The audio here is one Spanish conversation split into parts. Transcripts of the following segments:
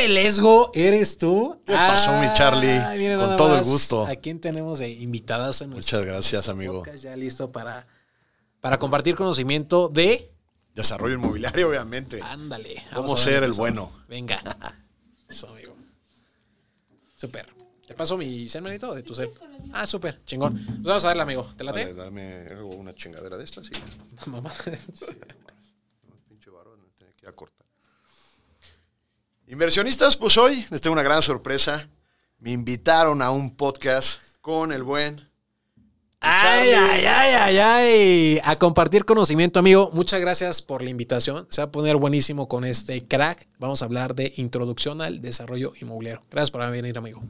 Pepe Lesgo, ¿eres tú? ¿Qué pasó, mi Charlie? Con todo el gusto. ¿A quién tenemos de invitadas en nuestro- Muchas gracias, amigo. podcast? Ya listo para, para compartir conocimiento de... Desarrollo inmobiliario, obviamente. Ándale. Vamos a a ser el eso. bueno. Venga. Eso, amigo. Súper. ¿Te paso mi cel, manito, de tu cel? Ah, súper. Chingón. Pues vamos a darle, amigo. ¿Te late? Dale, dame una chingadera de estas. Sí. Mamá. Pinche varón, tenía que ir a cortar. Inversionistas, pues hoy les tengo una gran sorpresa. Me invitaron a un podcast con el buen. Ay, ay, ay, ay, ay. A compartir conocimiento, amigo. Muchas gracias por la invitación. Se va a poner buenísimo con este crack. Vamos a hablar de introducción al desarrollo inmobiliario. Gracias por venir, amigo.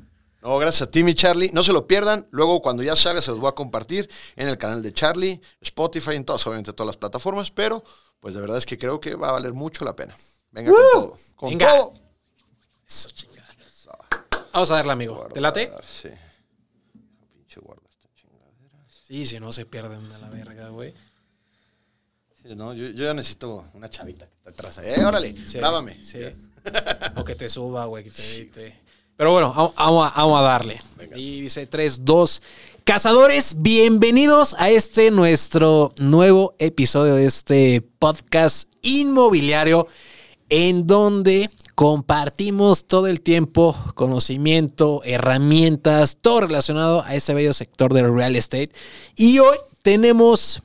No, gracias a ti, mi Charlie. No se lo pierdan. Luego, cuando ya salga, se los voy a compartir en el canal de Charlie, Spotify, en todas, obviamente, todas las plataformas. Pero, pues, de verdad es que creo que va a valer mucho la pena. Venga con todo. Con Venga. todo. Eso, chingada. Vamos a darle, amigo. ¿Te late? Guardar, Sí. Pinche guarda esta chingadera. Sí, si no se pierden a la verga, güey. Sí, no, yo, yo ya necesito una chavita que está atrás. Eh, órale, Sí, grábame. Sí. o que te suba, güey. que te- te- Pero bueno, vamos, a, vamos a darle. Y dice 3, 2. Cazadores, bienvenidos a este nuestro nuevo episodio de este podcast inmobiliario en donde compartimos todo el tiempo conocimiento, herramientas, todo relacionado a ese bello sector del real estate. Y hoy tenemos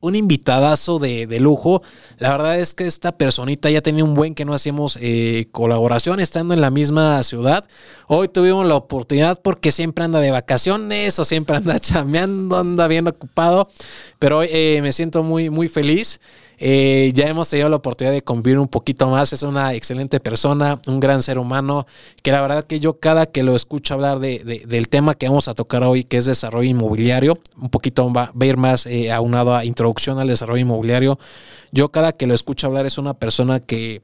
un invitadazo de, de lujo. La verdad es que esta personita ya tenía un buen que no hacíamos eh, colaboración estando en la misma ciudad. Hoy tuvimos la oportunidad porque siempre anda de vacaciones o siempre anda chameando, anda bien ocupado. Pero hoy eh, me siento muy, muy feliz. Eh, ya hemos tenido la oportunidad de convivir un poquito más. Es una excelente persona, un gran ser humano, que la verdad que yo cada que lo escucho hablar de, de- del tema que vamos a tocar hoy, que es desarrollo inmobiliario, un poquito va, va a ir más eh, aunado a introducción al desarrollo inmobiliario. Yo cada que lo escucho hablar es una persona que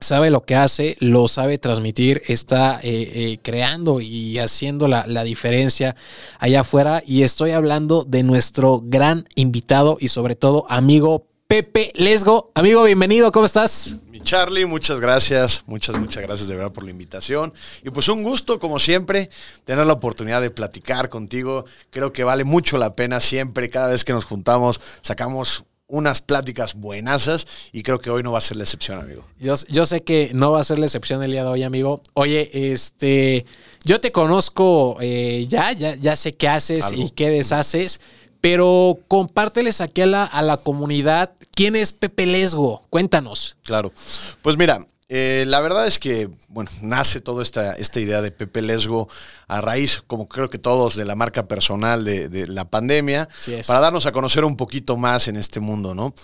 sabe lo que hace, lo sabe transmitir, está eh, eh, creando y haciendo la, la diferencia allá afuera. Y estoy hablando de nuestro gran invitado y sobre todo amigo Pepe Lesgo. Amigo, bienvenido, ¿cómo estás? Mi Charlie, muchas gracias. Muchas, muchas gracias de verdad por la invitación. Y pues un gusto, como siempre, tener la oportunidad de platicar contigo. Creo que vale mucho la pena siempre, cada vez que nos juntamos, sacamos unas pláticas buenasas y creo que hoy no va a ser la excepción, amigo. Yo, yo sé que no va a ser la excepción el día de hoy, amigo. Oye, este, yo te conozco eh, ya, ya, ya sé qué haces Algo. y qué deshaces, pero compárteles aquí a la, a la comunidad quién es Pepe Lesgo. Cuéntanos. Claro. Pues mira, eh, la verdad es que, bueno, nace toda esta, esta idea de Pepe Lesgo a raíz, como creo que todos, de la marca personal de, de la pandemia, para darnos a conocer un poquito más en este mundo, ¿no?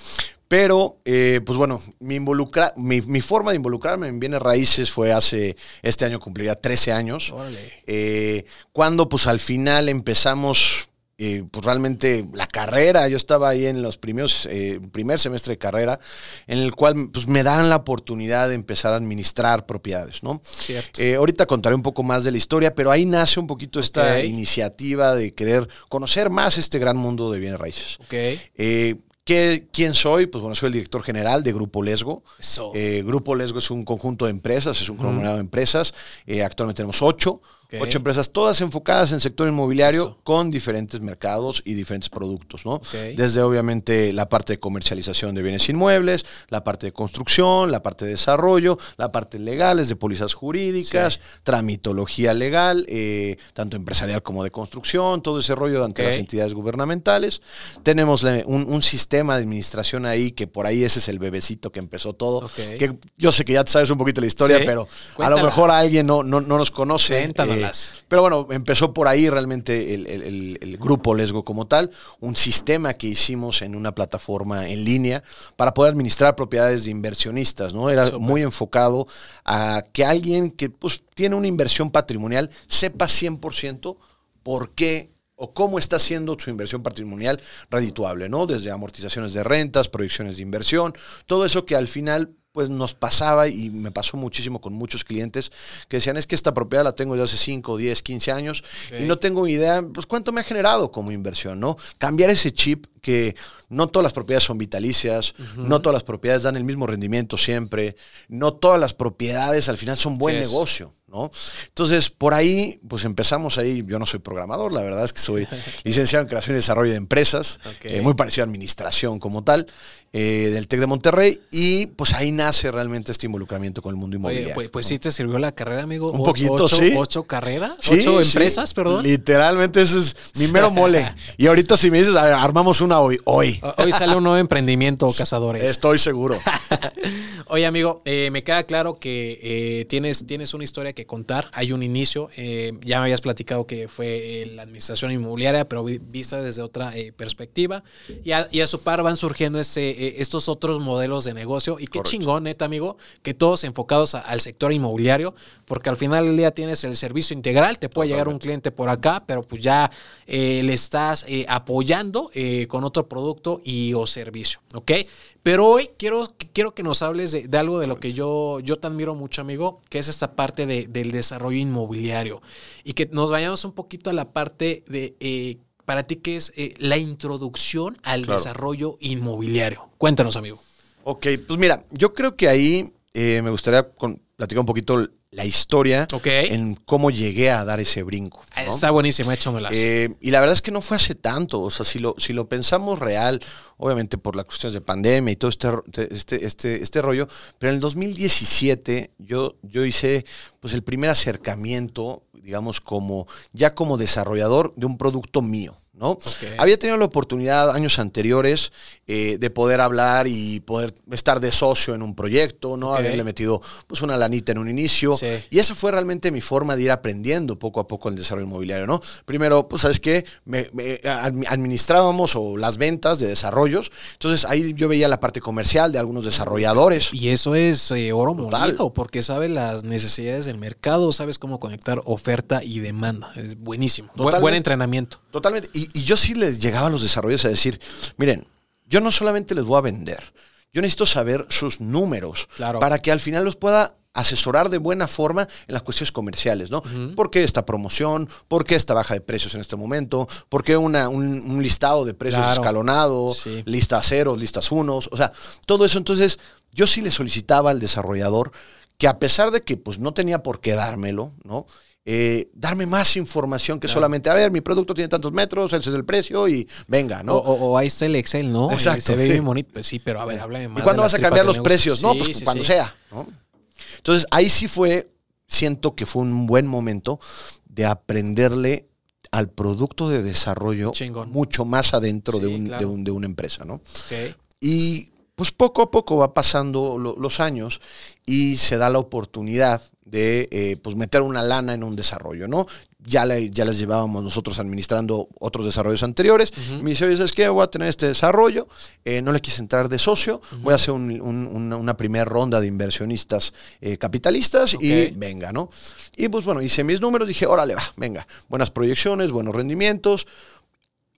Pero, eh, pues bueno, mi, involucra, mi, mi forma de involucrarme en bienes raíces fue hace, este año cumpliría 13 años. Órale. Eh, cuando pues al final empezamos eh, pues realmente la carrera, yo estaba ahí en los primeros, eh, primer semestre de carrera, en el cual pues me dan la oportunidad de empezar a administrar propiedades, ¿no? Cierto. Eh, ahorita contaré un poco más de la historia, pero ahí nace un poquito esta iniciativa de querer conocer más este gran mundo de bienes raíces. Ok. Eh, ¿qué- ¿Quién soy? Pues bueno, soy el director general de Grupo Lesgo. Eso. Eh, Grupo Lesgo es un conjunto de empresas, es un conglomerado de empresas. Eh, actualmente tenemos ocho. Ocho empresas, todas enfocadas en sector inmobiliario Eso. con diferentes mercados y diferentes productos, ¿no? Desde obviamente la parte de comercialización de bienes inmuebles, la parte de construcción, la parte de desarrollo, la parte legales de pólizas jurídicas, tramitología legal, eh, tanto empresarial como de construcción, todo ese rollo ante Ok. las entidades gubernamentales. Tenemos la- un, un sistema de administración ahí que por ahí ese es el bebecito que empezó todo. Que yo sé que ya sabes un poquito la historia, Sí. pero a Cuéntala. lo mejor alguien no, no, no nos conoce. Cuéntanoslas. Pero bueno, empezó por ahí realmente el, el- el- el grupo Lesgo como tal, un sistema que hicimos en una plataforma en línea para poder administrar propiedades de inversionistas, ¿no? Era muy enfocado a que alguien que pues, tiene una inversión patrimonial sepa 100% por qué o cómo está haciendo su inversión patrimonial redituable, ¿no? Desde amortizaciones de rentas, proyecciones de inversión, todo eso que al final pues nos pasaba y me pasó muchísimo con muchos clientes que decían, es que esta propiedad la tengo desde hace 5, 10, 15 años y no tengo idea, pues cuánto me ha generado como inversión, ¿no? Cambiar ese chip que no todas las propiedades son vitalicias, no todas las propiedades dan el mismo rendimiento siempre, no todas las propiedades al final son buen negocio, ¿no? Entonces, por ahí, pues empezamos ahí, yo no soy programador, la verdad es que soy licenciado en creación y desarrollo de empresas, eh, muy parecido a administración como tal, eh, del TEC de Monterrey y pues ahí nace realmente este involucramiento con el mundo inmobiliario. pues, pues sí te sirvió la carrera, amigo. Un poquito, ocho, sí. ¿Ocho carreras? ¿Ocho empresas, perdón? Literalmente ese es mi mero mole. y ahorita si me dices, a ver, armamos una hoy, hoy. Hoy sale un nuevo emprendimiento, cazadores. Estoy seguro. Oye, amigo, eh, me queda claro que tienes, tienes una historia que contar. Hay un inicio. ya me habías platicado que fue la administración inmobiliaria, pero vista desde otra perspectiva. Y a, y a su par van surgiendo este eh, estos otros modelos de negocio. Y qué chingón, neta, amigo, que todos enfocados al sector inmobiliario, porque al final del día tienes el servicio integral, te puede llegar un cliente por acá, pero pues ya eh, le estás eh, apoyando con otro producto y o servicio, ¿ok? Pero hoy quiero, quiero que nos hables de, algo de lo que yo, yo te admiro mucho, amigo, que es esta parte del desarrollo inmobiliario. Y que nos vayamos un poquito a la parte de para ti qué es eh, la introducción al desarrollo inmobiliario. Cuéntanos, amigo. Ok, pues mira, yo creo que ahí eh, me gustaría platicar un poquito la historia en cómo llegué a dar ese brinco. Está buenísimo, échamela. Eh, y la verdad es que no fue hace tanto. O sea, si lo, si lo pensamos real, obviamente por las cuestiones de pandemia y todo este, este, este, este rollo, pero en el 2017 yo, yo hice pues el primer acercamiento, digamos, como ya como desarrollador de un producto mío. ¿No? Había tenido la oportunidad años anteriores eh, de poder hablar y poder estar de socio en un proyecto, ¿no? Haberle metido pues una lanita en un inicio. Y esa fue realmente mi forma de ir aprendiendo poco a poco el desarrollo inmobiliario, ¿no? Primero, pues, ¿sabes qué? Me, administrábamos o las ventas de desarrollos. Entonces ahí yo veía la parte comercial de algunos desarrolladores. Y eso es eh, oro molido, porque sabes las necesidades del mercado, sabes cómo conectar oferta y demanda. Es buenísimo. Buen entrenamiento. Totalmente. Y y, yo sí les llegaba a los desarrolladores a decir, miren, yo no solamente les voy a vender, yo necesito saber sus números para que al final los pueda asesorar de buena forma en las cuestiones comerciales, ¿no? ¿Por qué esta promoción? ¿Por qué esta baja de precios en este momento? ¿Por qué una, un, listado de precios escalonado? Listas ceros, listas unos, o sea, todo eso. Entonces, yo sí le solicitaba al desarrollador que a pesar de que pues no tenía por qué dármelo, ¿no? Eh, darme más información que solamente, a ver, mi producto tiene tantos metros, ese es el precio y venga, ¿no? O, ahí está el Excel, ¿no? Exacto. Se ve bien bonito, pues sí, pero a ver, háblame más. ¿Y cuándo vas a cambiar los precios? no, pues cuando sea, ¿no? Entonces, ahí sí fue, siento que fue un buen momento de aprenderle al producto de desarrollo mucho más adentro de, un, de, una empresa, ¿no? Y pues poco a poco va pasando los años y se da la oportunidad de eh, pues meter una lana en un desarrollo, ¿no? Ya, le, ya les llevábamos nosotros administrando otros desarrollos anteriores. Me dice, oye, ¿sabes qué? Voy a tener este desarrollo, eh, no le quise entrar de socio, voy a hacer una, primera ronda de inversionistas eh, capitalistas y venga, ¿no? Y pues bueno, hice mis números, dije, órale, va, venga, buenas proyecciones, buenos rendimientos.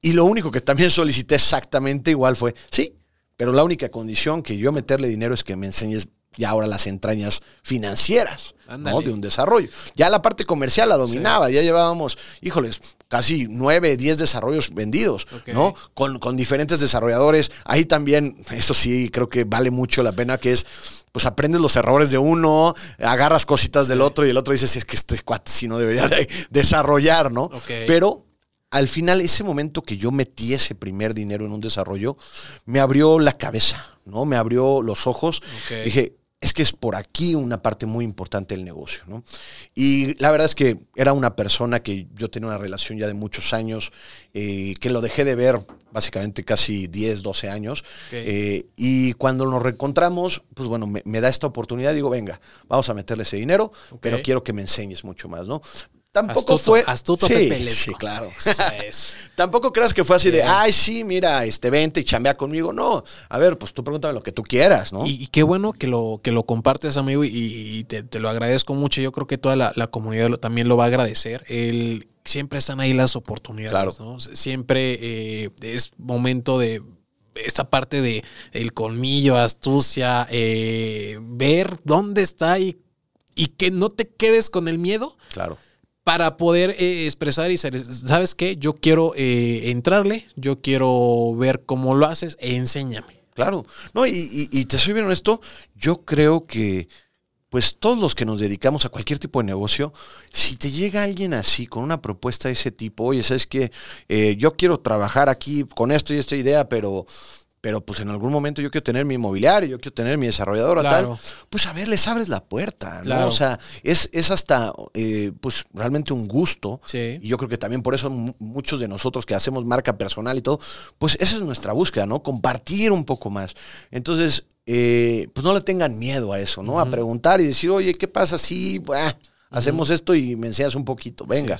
Y lo único que también solicité exactamente igual fue, sí, pero la única condición que yo meterle dinero es que me enseñes y ahora las entrañas financieras de un desarrollo. Ya la parte comercial la dominaba, ya llevábamos, híjoles, casi nueve, diez desarrollos vendidos, ¿no? Con, con, diferentes desarrolladores. Ahí también, eso sí, creo que vale mucho la pena, que es, pues aprendes los errores de uno, agarras cositas del otro y el otro dice, si es que este cuate si no debería de desarrollar, ¿no? Pero al final, ese momento que yo metí ese primer dinero en un desarrollo, me abrió la cabeza, ¿no? Me abrió los ojos. Dije, es que es por aquí una parte muy importante del negocio, ¿no? Y la verdad es que era una persona que yo tenía una relación ya de muchos años, eh, que lo dejé de ver básicamente casi 10, 12 años. Eh, y cuando nos reencontramos, pues bueno, me, da esta oportunidad, digo, venga, vamos a meterle ese dinero, pero quiero que me enseñes mucho más, ¿no? Tampoco fue. Astuto sí, Sí, claro. Tampoco creas que fue así de, ay, sí, mira, este, vente y chambea conmigo. No. A ver, pues tú pregúntame lo que tú quieras, ¿no? Y, qué bueno que lo, que lo compartes, amigo, y, te, lo agradezco mucho. Yo creo que toda la, comunidad también lo va a agradecer. El, siempre están ahí las oportunidades, ¿no? Siempre eh, es momento de esa parte de el colmillo, astucia, eh, ver dónde está y, y que no te quedes con el miedo. Claro. Para poder eh, expresar y ser, ¿sabes qué? Yo quiero eh, entrarle, yo quiero ver cómo lo haces, enséñame. Claro. No, y, y, te soy bien honesto, yo creo que pues todos los que nos dedicamos a cualquier tipo de negocio, si te llega alguien así, con una propuesta de ese tipo, oye, sabes que eh, yo quiero trabajar aquí con esto y esta idea, pero, pero pues en algún momento yo quiero tener mi inmobiliario, yo quiero tener mi desarrolladora, Claro. tal, pues a ver, les abres la puerta, ¿no? Claro. O sea, es, es hasta, eh, pues realmente un gusto. Sí. Y yo creo que también por eso mu- muchos de nosotros que hacemos marca personal y todo, pues esa es nuestra búsqueda, ¿no? Compartir un poco más. Entonces, eh, pues no le tengan miedo a eso, ¿no? A preguntar y decir, oye, ¿qué pasa si bah, hacemos esto y me enseñas un poquito? Venga.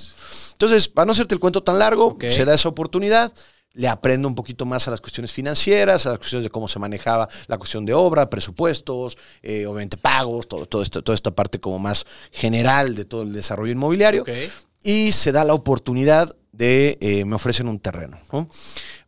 Entonces, para no hacerte el cuento tan largo, se da esa oportunidad. Le aprendo un poquito más a las cuestiones financieras, a las cuestiones de cómo se manejaba la cuestión de obra, presupuestos, eh, obviamente pagos, todo, todo esto, toda esta parte como más general de todo el desarrollo inmobiliario Ok. y se da la oportunidad de, eh, me ofrecen un terreno, ¿no?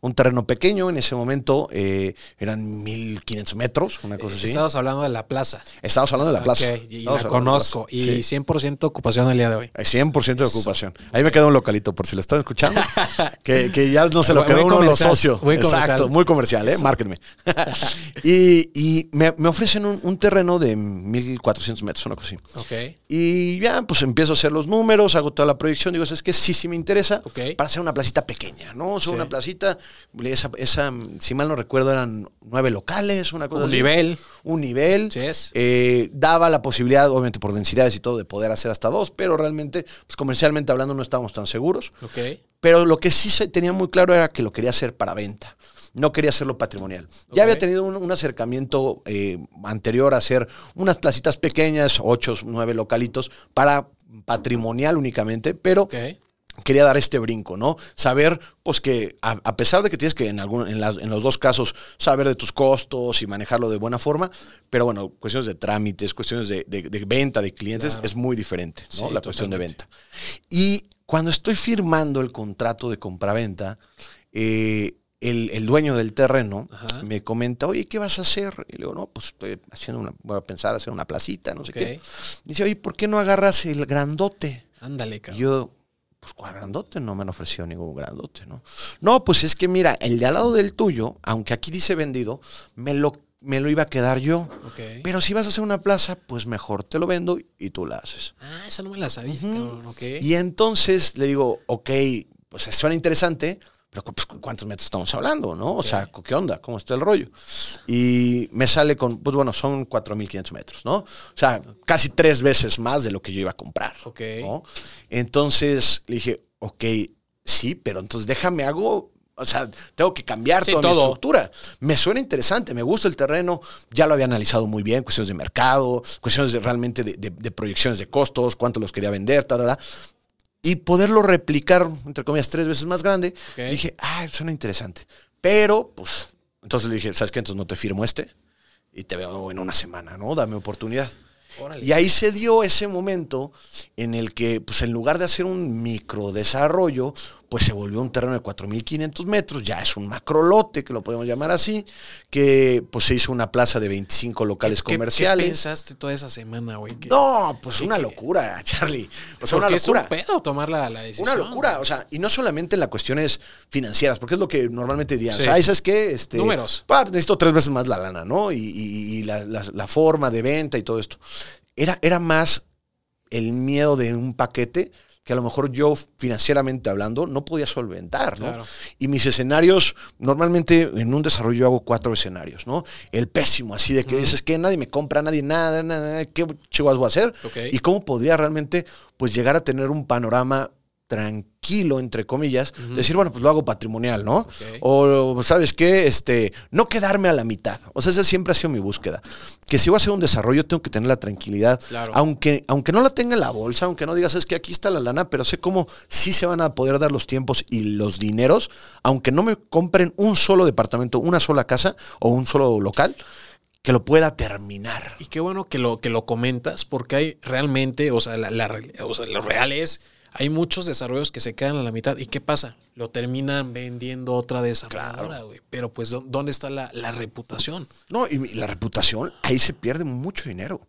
Un terreno pequeño, en ese momento eh, eran 1500 metros, una cosa así. Estamos hablando de la plaza. Estamos hablando de la plaza. Y la de la conozco. plaza. Y Sí. 100% ocupación el día de hoy. Hay 100% de ocupación. Ahí me queda un localito, por si lo están escuchando. que, que ya no se lo quedó uno de los socios. buen Exacto, comercial. muy comercial, ¿eh? Márquenme. y y me, me ofrecen un, un terreno de 1400 metros, una cosa así. Ok. Y ya, pues empiezo a hacer los números, hago toda la proyección. Digo, es que sí, sí me interesa Ok. para hacer una placita pequeña, ¿no? O sea, Sí. una placita, esa, esa, si mal no recuerdo, eran nueve locales, una cosa Un así. nivel. Un nivel. Sí es. Eh, daba la posibilidad, obviamente por densidades y todo, de poder hacer hasta dos, pero realmente, pues comercialmente hablando, no estábamos tan seguros. Ok. Pero lo que sí se tenía muy claro era que lo quería hacer para venta. No quería hacerlo patrimonial. Ya había tenido un, un acercamiento eh, anterior a hacer unas placitas pequeñas, ocho, nueve localitos, para patrimonial únicamente, pero. Quería dar este brinco, ¿no? Saber, pues que a, a pesar de que tienes que en, algún, en, las- en los dos casos saber de tus costos y manejarlo de buena forma, pero bueno, cuestiones de trámites, cuestiones de, de- de venta de clientes Claro. es muy diferente, ¿no? Sí, la cuestión de venta. Y cuando estoy firmando el contrato de compraventa, eh, el, el dueño del terreno Ajá. me comenta, oye, ¿qué vas a hacer? Y le digo, no, pues estoy haciendo una, voy a pensar hacer una placita, no sé qué. Dice, oye, ¿por qué no agarras el grandote? Ándale, Y cabrón. yo, pues, ¿cuál grandote? No me han ofrecido ningún grandote, ¿no? No, pues es que mira, el de al lado del tuyo, aunque aquí dice vendido, me lo, me lo iba a quedar yo. Pero si vas a hacer una plaza, pues mejor te lo vendo y tú la haces. Ah, esa no me la sabía. Ok. Y entonces le digo, ok, pues suena interesante, pero pues, ¿cuántos metros estamos hablando, no? O sea, ¿qué onda? ¿Cómo está el rollo? Y me sale con, pues bueno, son 4.500 metros, ¿no? O sea, casi tres veces más de lo que yo iba a comprar. Ok. ¿no? Entonces le dije, ok, sí, pero entonces déjame hago, o sea, tengo que cambiar Sí, toda mi todo. estructura. Me suena interesante, me gusta el terreno, ya lo había analizado muy bien, cuestiones de mercado, cuestiones de, realmente de, de- de proyecciones de costos, cuánto los quería vender, tal, tal, tal. Y poderlo replicar, entre comillas, tres veces más grande, dije, ah, suena interesante. Pero, pues, entonces le dije, ¿sabes qué? Entonces no te firmo este y te veo en una semana, ¿no? Dame oportunidad. Órale. Y ahí se dio ese momento en el que, pues en lugar de hacer un micro desarrollo, pues se volvió un terreno de 4.500 metros, ya es un macrolote, que lo podemos llamar así, que pues se hizo una plaza de 25 locales ¿Qué- comerciales. ¿Qué pensaste toda esa semana, güey? ¿Qué- no, pues ¿Qué- una locura, Charlie. O sea, una Porque es locura. un pedo tomar la, la decisión. Una locura, o sea, y no solamente en las cuestiones financieras, porque es lo que normalmente dirían. Sí. O sea, ¿sabes qué? Este, Números. pa, necesito tres veces más la lana, ¿no? Y, y- y la, la- la forma de venta y todo esto. Era, era más el miedo de un paquete que a lo mejor yo financieramente hablando no podía solventar, ¿no? Claro. Y mis escenarios, normalmente en un desarrollo yo hago cuatro escenarios, ¿no? El pésimo, así de que dices que nadie me compra, nadie nada, nada, ¿qué chivas voy a hacer? Y cómo podría realmente pues llegar a tener un panorama tranquilo, entre comillas, decir, bueno, pues lo hago patrimonial, ¿no? O, ¿sabes qué? Este, no quedarme a la mitad. O sea, esa siempre ha sido mi búsqueda. Que si voy a hacer un desarrollo, tengo que tener la tranquilidad. Claro. Aunque, aunque no la tenga en la bolsa, aunque no digas, es que aquí está la lana, pero sé cómo sí se van a poder dar los tiempos y los dineros, aunque no me compren un solo departamento, una sola casa o un solo local, que lo pueda terminar. Y qué bueno que lo, que lo comentas, porque hay realmente, o sea, la, la o sea, lo real es, hay muchos desarrollos que se quedan a la mitad. ¿Y qué pasa? Lo terminan vendiendo otra desarrolladora, güey. Pero pues, ¿dónde está la, la reputación? No, y la reputación, ahí se pierde mucho dinero.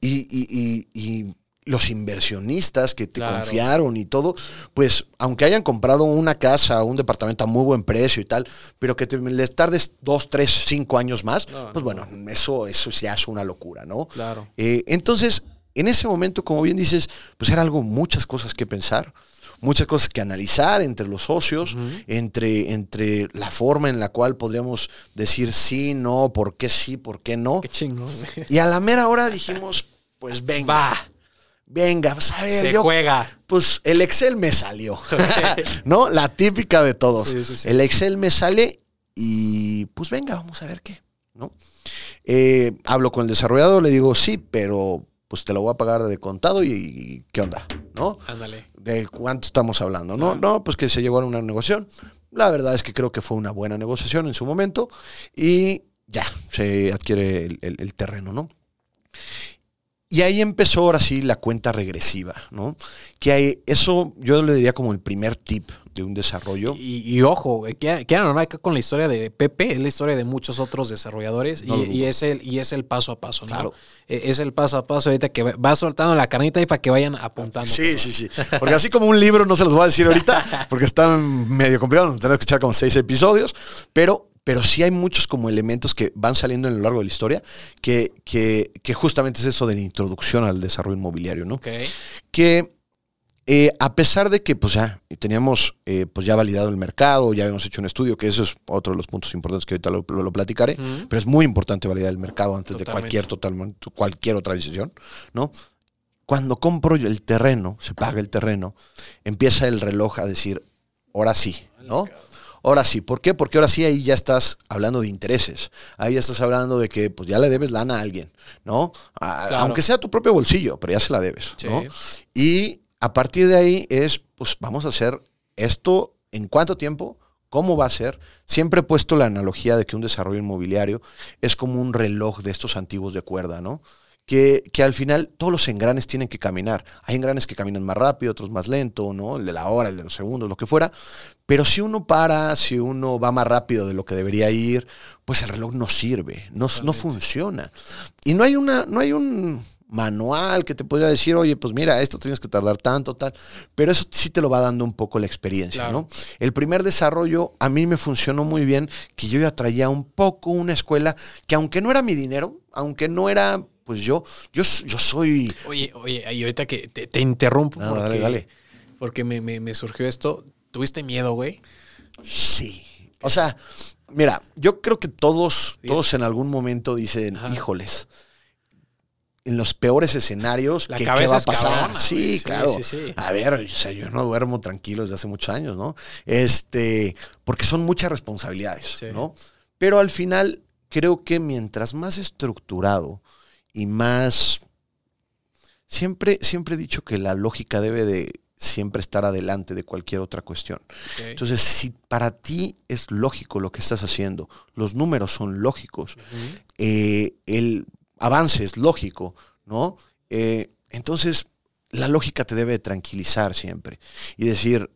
Y, y, y, y los inversionistas que te Claro. confiaron y todo, pues aunque hayan comprado una casa un departamento a muy buen precio y tal, pero que te, les tardes dos, tres, cinco años más, No, pues no. bueno, eso, eso ya es una locura, ¿no? Claro. Eh, entonces, en ese momento, como bien dices, pues era algo, muchas cosas que pensar, muchas cosas que analizar entre los socios, entre, entre la forma en la cual podríamos decir sí, no, por qué sí, por qué no. Qué chingón, güey. Y a la mera hora dijimos, pues venga, Va, venga, pues a ver, se yo, juega. pues el Excel me salió, ¿no? La típica de todos. Sí, sí, sí. El Excel me sale y pues venga, vamos a ver qué, ¿no? Eh, hablo con el desarrollador, le digo, sí, pero pues te lo voy a pagar de contado y, y ¿qué onda? ¿No? Ándale. ¿De cuánto estamos hablando? No, no, pues que se llegó a una negociación. La verdad es que creo que fue una buena negociación en su momento y ya, se adquiere el, el- el terreno, ¿no? Y ahí empezó ahora sí la cuenta regresiva, ¿no? Que hay, eso yo le diría como el primer tip de un desarrollo. Y, y ojo, güey, que que no, acá con la historia de Pepe, es la historia de muchos otros desarrolladores No y, es el, y es el paso a paso, ¿no? Claro. Eh, Es el paso a paso ahorita que va- soltando la carnita y para que vayan apuntando. Sí, sí, sí. Porque así como un libro no se los voy a decir ahorita, porque está medio complicado, tenemos que escuchar como seis episodios, pero, pero sí hay muchos como elementos que van saliendo a lo largo de la historia, que, que, que justamente es eso de la introducción al desarrollo inmobiliario, ¿no? Ok. que eh, a pesar de que pues ya teníamos eh, pues ya validado el mercado, ya habíamos hecho un estudio, que eso es otro de los puntos importantes que ahorita lo, lo- lo platicaré, pero es muy importante validar el mercado antes de cualquier, totalmente, cualquier otra decisión, ¿no? Cuando compro el terreno, se paga el terreno, empieza el reloj a decir, ahora sí, ¿no? Ahora sí, ¿por qué? Porque ahora sí ahí ya estás hablando de intereses. Ahí ya estás hablando de que pues ya le debes lana a alguien, ¿no? A- Claro. Aunque sea tu propio bolsillo, pero ya se la debes, Sí. ¿no? Y a partir de ahí es, pues vamos a hacer esto en cuánto tiempo, cómo va a ser. Siempre he puesto la analogía de que un desarrollo inmobiliario es como un reloj de estos antiguos de cuerda, ¿no? Que, que al final todos los engranes tienen que caminar. Hay engranes que caminan más rápido, otros más lento, ¿no? El de la hora, el de los segundos, lo que fuera. Pero si uno para, si uno va más rápido de lo que debería ir, pues el reloj no sirve, no, no funciona. Y no hay una, no hay un manual que te podría decir, oye, pues mira, esto tienes que tardar tanto, tal. Pero eso sí te lo va dando un poco la experiencia, Claro. ¿no? El primer desarrollo a mí me funcionó muy bien, que yo ya traía un poco una escuela que aunque no era mi dinero, aunque no era, pues yo, yo, yo soy... Oye, oye, y ahorita que te, te interrumpo No, porque, dale, dale. porque me, me- me surgió esto. ¿Tuviste miedo, güey? Sí. O sea, mira, yo creo que todos, todos en algún momento dicen, Ajá. híjoles, en los peores escenarios, ¿qué, qué va a pasar? sí, claro. sí, sí. A ver, o sea, yo no duermo tranquilo desde hace muchos años, ¿no? Este, porque son muchas responsabilidades. ¿no? Pero al final, creo que mientras más estructurado y más... Siempre, siempre he dicho que la lógica debe de siempre estar adelante de cualquier otra cuestión. Entonces, si para ti es lógico lo que estás haciendo, los números son lógicos, eh, el avance es lógico, ¿no? Eh, entonces, la lógica te debe de tranquilizar siempre y decir,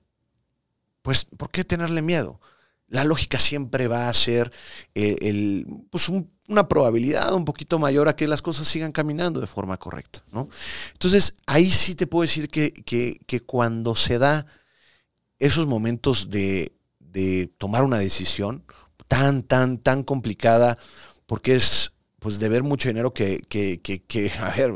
pues, ¿por qué tenerle miedo? La lógica siempre va a ser eh, el, pues un- una probabilidad un poquito mayor a que las cosas sigan caminando de forma correcta, ¿no? Entonces, ahí sí te puedo decir que, que- que cuando se da esos momentos de, de tomar una decisión tan, tan, tan complicada, porque es pues de ver mucho dinero que, que, que, que, a ver,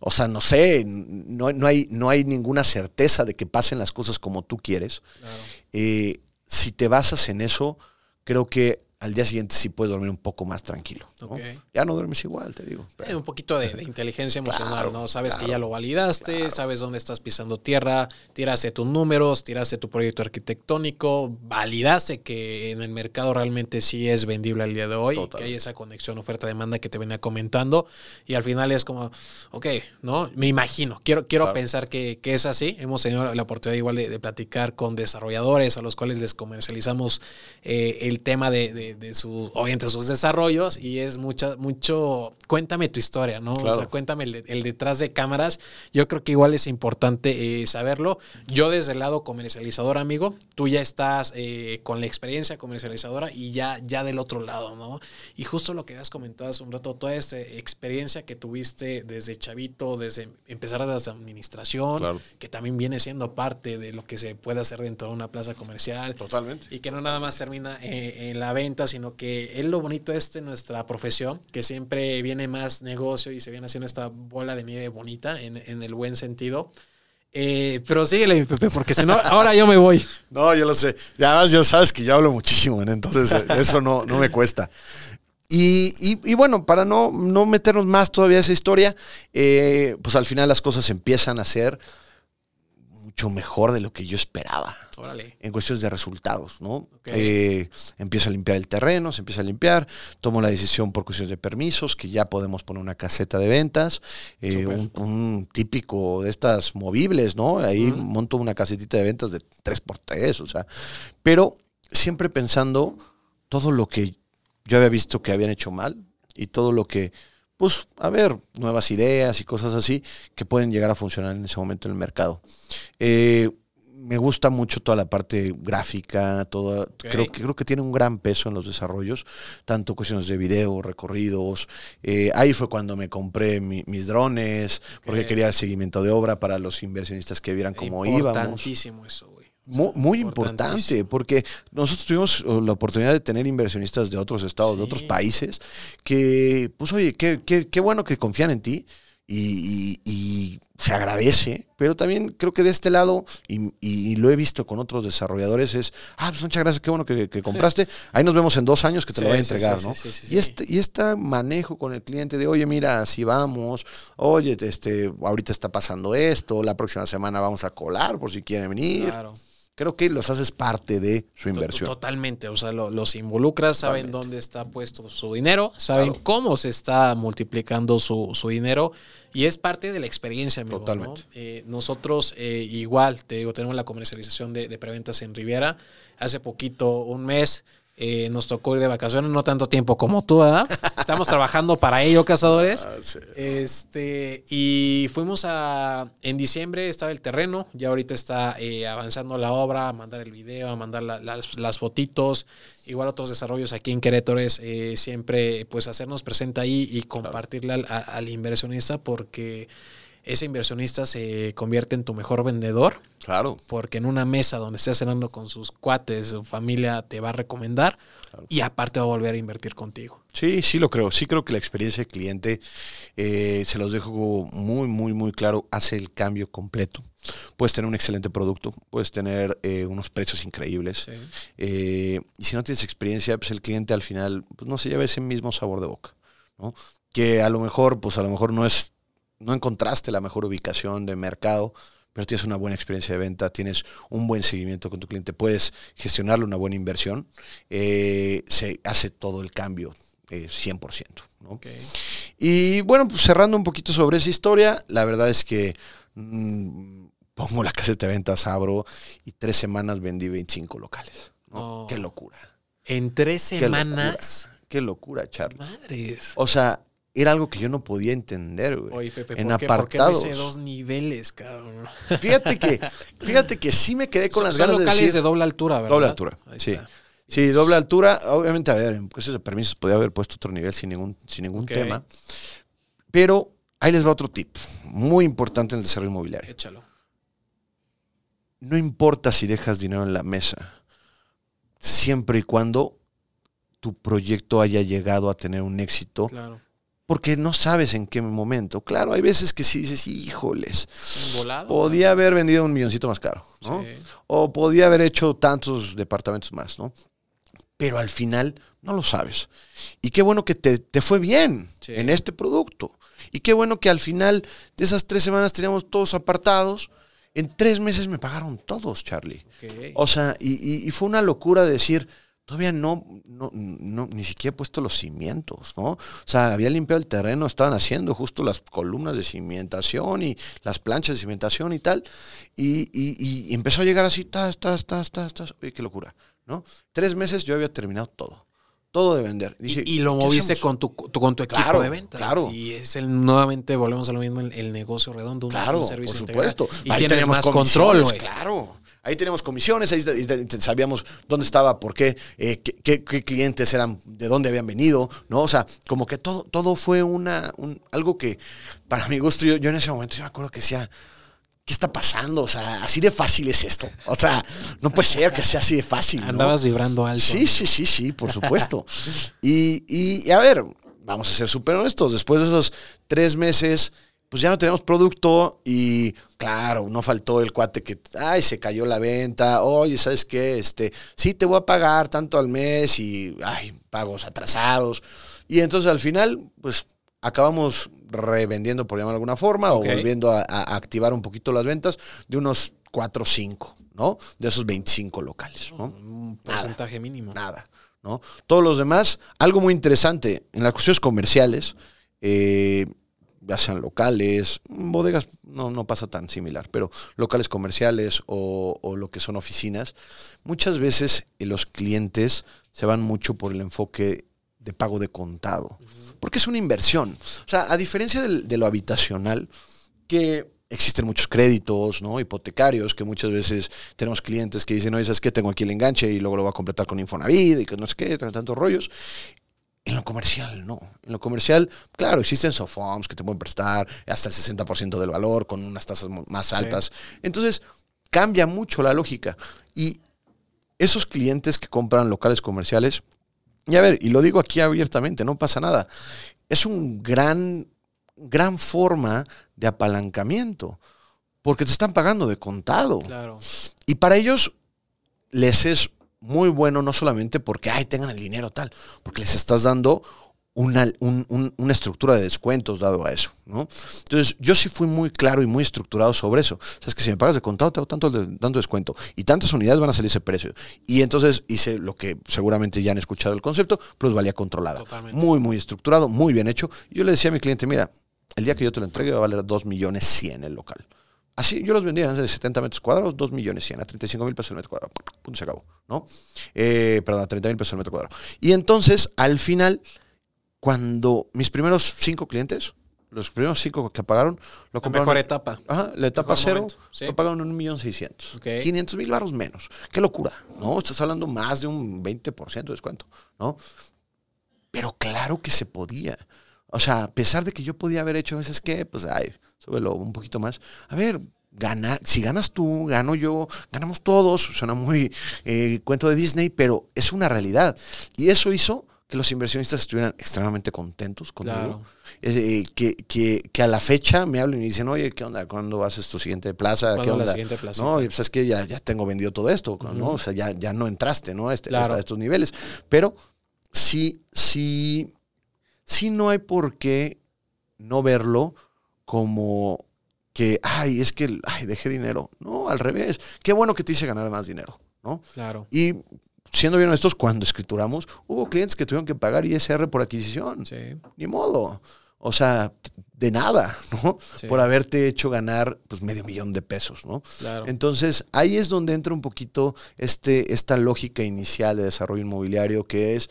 o sea, no sé, no, no, hay, no hay ninguna certeza de que pasen las cosas como tú quieres. Claro. Eh, si te basas en eso, creo que al día siguiente sí puedes dormir un poco más tranquilo. Ya no duermes igual, te digo. Eh, un poquito de, de inteligencia emocional, Claro, ¿no? Sabes que ya lo validaste, sabes dónde estás pisando tierra, tiraste tus números, tiraste tu proyecto arquitectónico, validaste que en el mercado realmente sí es vendible al día de hoy, Totalmente. que hay esa conexión oferta-demanda que te venía comentando y al final es como, ok, ¿no? Me imagino, quiero, quiero pensar que, que es así. Hemos tenido la oportunidad igual de, de platicar con desarrolladores a los cuales les comercializamos eh, el tema de, de, de sus, obviamente sus desarrollos y es es mucha, mucho, cuéntame tu historia, ¿no? O sea, cuéntame el, detrás de cámaras. Yo creo que igual es importante eh, saberlo. Yo desde el lado comercializador, amigo, tú ya estás eh, con la experiencia comercializadora y ya, ya del otro lado, ¿no? Y justo lo que has comentado hace un rato, toda esta experiencia que tuviste desde chavito, desde empezar desde administración, que también viene siendo parte de lo que se puede hacer dentro de una plaza comercial. Totalmente. Y que no nada más termina eh, en la venta, sino que es lo bonito este nuestra profesión, que siempre viene más negocio y se viene haciendo esta bola de nieve bonita en, en el buen sentido. Eh, pero síguele, Pepe, porque si no, ahora yo me voy. No, yo lo sé. Y además, ya sabes que yo hablo muchísimo, entonces eh, eso no, no me cuesta. Y, y, bueno, para no, no meternos más todavía a esa historia, eh, pues al final las cosas empiezan a ser mucho mejor de lo que yo esperaba. En cuestiones de resultados, ¿no? Eh, empiezo a limpiar el terreno, se empieza a limpiar, tomo la decisión por cuestiones de permisos, que ya podemos poner una caseta de ventas, eh, un, típico de estas movibles, ¿no? Ahí monto una casetita de ventas de 3x3, o sea, pero siempre pensando todo lo que yo había visto que habían hecho mal y todo lo que pues, a ver, nuevas ideas y cosas así que pueden llegar a funcionar en ese momento en el mercado. Eh, me gusta mucho toda la parte gráfica, toda, creo, que, creo que tiene un gran peso en los desarrollos, tanto cuestiones de video, recorridos. Eh, ahí fue cuando me compré mis drones, porque quería el seguimiento de obra para los inversionistas que vieran cómo íbamos. Importantísimo eso, güey. Muy, importante, porque nosotros tuvimos la oportunidad de tener inversionistas de otros estados, de otros países, que, pues oye, qué, qué, qué bueno que confían en ti y, se agradece, pero también creo que de este lado, y, lo he visto con otros desarrolladores, es, ah, pues muchas gracias, qué bueno que, compraste, ahí nos vemos en dos años que te lo voy a entregar, ¿no? y, este, y este manejo con el cliente de, oye, mira, así vamos, oye, este, ahorita está pasando esto, la próxima semana vamos a colar por si quieren venir. Claro creo que los haces parte de su inversión. Totalmente, o sea, los involucras, saben dónde está puesto su dinero, saben cómo se está multiplicando su, dinero y es parte de la experiencia, amigo. Totalmente. Eh, nosotros eh, igual, te digo, tenemos la comercialización de, de preventas en Riviera. Hace poquito, un mes, eh, nos tocó ir de vacaciones, no tanto tiempo como tú, ¿verdad? Estamos trabajando para ello, cazadores. Ah, este, y fuimos a. En diciembre estaba el terreno, ya ahorita está eh, avanzando la obra, a mandar el video, a mandar las, fotitos. Igual otros desarrollos aquí en Querétaro es eh, siempre pues hacernos presente ahí y compartirle al, al inversionista porque ese inversionista se convierte en tu mejor vendedor. Claro. Porque en una mesa donde estés cenando con sus cuates, su familia te va a recomendar y aparte va a volver a invertir contigo. Sí, sí lo creo. Sí creo que la experiencia del cliente, eh, se los dejo muy, muy, muy claro, hace el cambio completo. Puedes tener un excelente producto, puedes tener eh, unos precios increíbles. Eh, y si no tienes experiencia, pues el cliente al final pues no se lleva ese mismo sabor de boca. ¿no? Que a lo mejor, pues a lo mejor no es no encontraste la mejor ubicación de mercado, pero tienes una buena experiencia de venta, tienes un buen seguimiento con tu cliente, puedes gestionarle una buena inversión, eh, se hace todo el cambio 100%. Eh, y bueno, pues cerrando un poquito sobre esa historia, la verdad es que mm, pongo la caseta de ventas, abro y tres semanas vendí 25 locales. Oh. Qué locura. En tres semanas. Qué locura, Charlie. Madres. O sea, era algo que yo no podía entender, güey. Oye, Pepe, en ¿por apartados. Qué, dos niveles, cabrón? Fíjate que, fíjate que sí me quedé con las ganas de decir. de doble altura, ¿verdad? Doble altura, sí. Sí, doble altura. Obviamente, a ver, en cuestiones de permisos podía haber puesto otro nivel sin ningún, sin ningún tema. Pero ahí les va otro tip, muy importante en el desarrollo inmobiliario. Échalo. No importa si dejas dinero en la mesa, siempre y cuando tu proyecto haya llegado a tener un éxito claro porque no sabes en qué momento. Claro, hay veces que sí dices, híjoles, podía haber vendido un milloncito más caro, ¿no? O podía haber hecho tantos departamentos más, ¿no? Pero al final no lo sabes. Y qué bueno que te, fue bien en este producto. Y qué bueno que al final de esas tres semanas teníamos todos apartados. En tres meses me pagaron todos, Charlie. O sea, y, y fue una locura decir, todavía no, no, ni siquiera he puesto los cimientos, ¿no? O sea, había limpiado el terreno, estaban haciendo justo las columnas de cimentación y las planchas de cimentación y tal, y, y, empezó a llegar así, tas, tas, tas, tas, tas, oye, qué locura, ¿no? Tres meses yo había terminado todo, todo de vender. Y, Dije, y lo ¿qué moviste con tu, tu- con tu equipo Claro, de venta. claro. Y es el, nuevamente volvemos a lo mismo, el, el negocio redondo. un- Claro, un servicio por integral. supuesto. Y Ahí tienes más control, güey. Claro. Ahí tenemos comisiones, ahí sabíamos dónde estaba, por qué, eh, qué, qué- qué clientes eran, de dónde habían venido, ¿no? O sea, como que todo, todo fue una, un- algo que, para mi gusto, yo, yo en ese momento, yo me acuerdo que decía, ¿qué está pasando? O sea, así de fácil es esto. O sea, no puede ser que sea así de fácil. ¿no? Andabas vibrando alto. Sí, sí, sí, sí, por supuesto. y, y, y a ver, vamos a ser súper honestos. Después de esos tres meses, pues ya no teníamos producto y claro, no faltó el cuate que, ay, se cayó la venta, oye, ¿sabes qué? Este, sí, te voy a pagar tanto al mes y, ay, pagos atrasados. Y entonces al final, pues acabamos revendiendo, por llamar de alguna forma, o volviendo a, a activar un poquito las ventas de unos 4 o 5, ¿no? De esos 25 locales, ¿no? Un porcentaje mínimo. nada, ¿no? Todos los demás, algo muy interesante, en las cuestiones comerciales, eh, ya sean locales, bodegas no, no pasa tan similar, pero locales comerciales o, o lo que son oficinas, muchas veces eh, los clientes se van mucho por el enfoque de pago de contado, porque es una inversión. O sea, a diferencia de lo habitacional, que existen muchos créditos, ¿no? Hipotecarios, que muchas veces tenemos clientes que dicen, oye, ¿sabes qué? Tengo aquí el enganche y luego lo voy a completar con Infonavit y que no sé qué, tantos rollos. En lo comercial, no. En lo comercial, claro, existen sofoms que te pueden prestar hasta el 60% del valor con unas tasas más altas. Entonces, cambia mucho la lógica. Y esos clientes que compran locales comerciales, y a ver, y lo digo aquí abiertamente, no pasa nada. Es un gran, gran forma de apalancamiento, porque te están pagando de contado. Claro. Y para ellos les es muy bueno no solamente porque, ay, tengan el dinero tal, porque les estás dando una, un- un- una estructura de descuentos dado a eso, ¿no? Entonces, yo sí fui muy claro y muy estructurado sobre eso. O sea, es que si me pagas de contado, te hago tanto, tanto descuento y tantas unidades van a salir ese precio. Y entonces hice lo que seguramente ya han escuchado el concepto, plusvalía controlada. Totalmente. Muy, muy estructurado, muy bien hecho. Yo le decía a mi cliente, mira, el día que yo te lo entregue va a valer 2 millones 100 el local. Así, yo los vendía antes de 70 metros cuadrados, 2 millones 100, a 35 mil pesos el metro cuadrado. Punto, se acabó, ¿no? Eh, perdón, a 30 mil pesos el metro cuadrado. Y entonces, al final, cuando mis primeros cinco clientes, los primeros cinco que pagaron, lo La compraron. mejor etapa. Ajá, la etapa Mejor cero, sí. lo pagaron un millón seiscientos. Ok. 500 mil baros menos. Qué locura, ¿no? Estás hablando más de un 20% de descuento, ¿no? Pero claro que se podía. O sea, a pesar de que yo podía haber hecho a veces que, pues, ay, súbelo un poquito más. A ver, gana, si ganas tú, gano yo, ganamos todos. Suena muy eh, cuento de Disney, pero es una realidad. Y eso hizo que los inversionistas estuvieran extremadamente contentos conmigo. Claro. Eh, que, que, que a la fecha me hablen y dicen, oye, ¿qué onda? ¿Cuándo vas a tu siguiente plaza? ¿Qué ¿Cuándo la onda? siguiente placita? No, y pues es que ya, ya tengo vendido todo esto, ¿no? O sea, ya, ya no entraste, ¿no? Este, Claro. a estos niveles. Pero sí, sí, sí no hay por qué no verlo como que, ay, es que, ay, dejé dinero. No, al revés. Qué bueno que te hice ganar más dinero, ¿no? Claro. Y siendo bien honestos, cuando escrituramos, hubo clientes que tuvieron que pagar ISR por adquisición. Sí. Ni modo. O sea, de nada, ¿no? Sí. Por haberte hecho ganar pues medio millón de pesos, ¿no? Claro. Entonces, ahí es donde entra un poquito este, esta lógica inicial de desarrollo inmobiliario, que es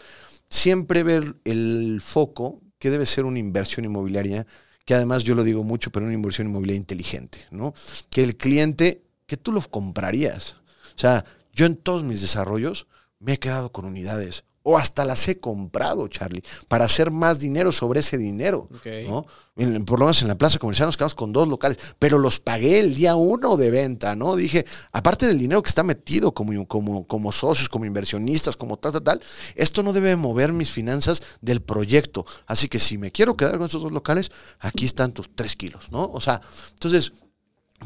siempre ver el foco que debe ser una inversión inmobiliaria, que además yo lo digo mucho, pero una inversión inmobiliaria inteligente, ¿no? Que el cliente, que tú lo comprarías. O sea, yo en todos mis desarrollos me he quedado con unidades. O hasta las he comprado, Charlie, para hacer más dinero sobre ese dinero. ¿no? En- por lo menos en la plaza comercial nos quedamos con dos locales, pero los pagué el día uno de venta, ¿no? Dije, aparte del dinero que está metido como, como, como socios, como inversionistas, como tal, tal, tal, esto no debe mover mis finanzas del proyecto. Así que si me quiero quedar con estos dos locales, aquí están tus tres kilos, ¿no? O sea, entonces,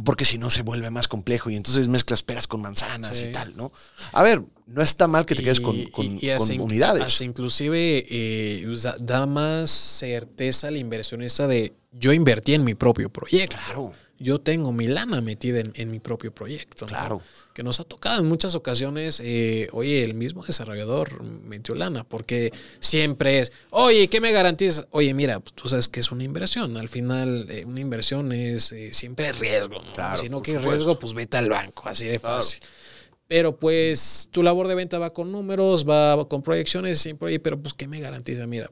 porque si no se vuelve más complejo y entonces mezclas peras con manzanas Sí. y tal, ¿no? A ver, no está mal que te quedes con, con- y- y hasta con in- unidades. hasta inclusive eh, da más certeza al inversionista de yo invertí en mi propio proyecto. Claro, Yo tengo mi lana metida en, en mi propio proyecto. ¿no? claro. Que nos ha tocado en muchas ocasiones, eh, oye, el mismo desarrollador metió lana, porque siempre es, oye, ¿qué me garantizas? Oye, mira, pues, tú sabes que es una inversión. Al final, eh, una inversión es eh, siempre riesgo. ¿no? Claro, si no quieres riesgo, pues vete al banco, así de Claro. fácil. Pero pues tu labor de venta va con números, va con proyecciones, siempre, pero pues ¿qué me garantiza? Mira,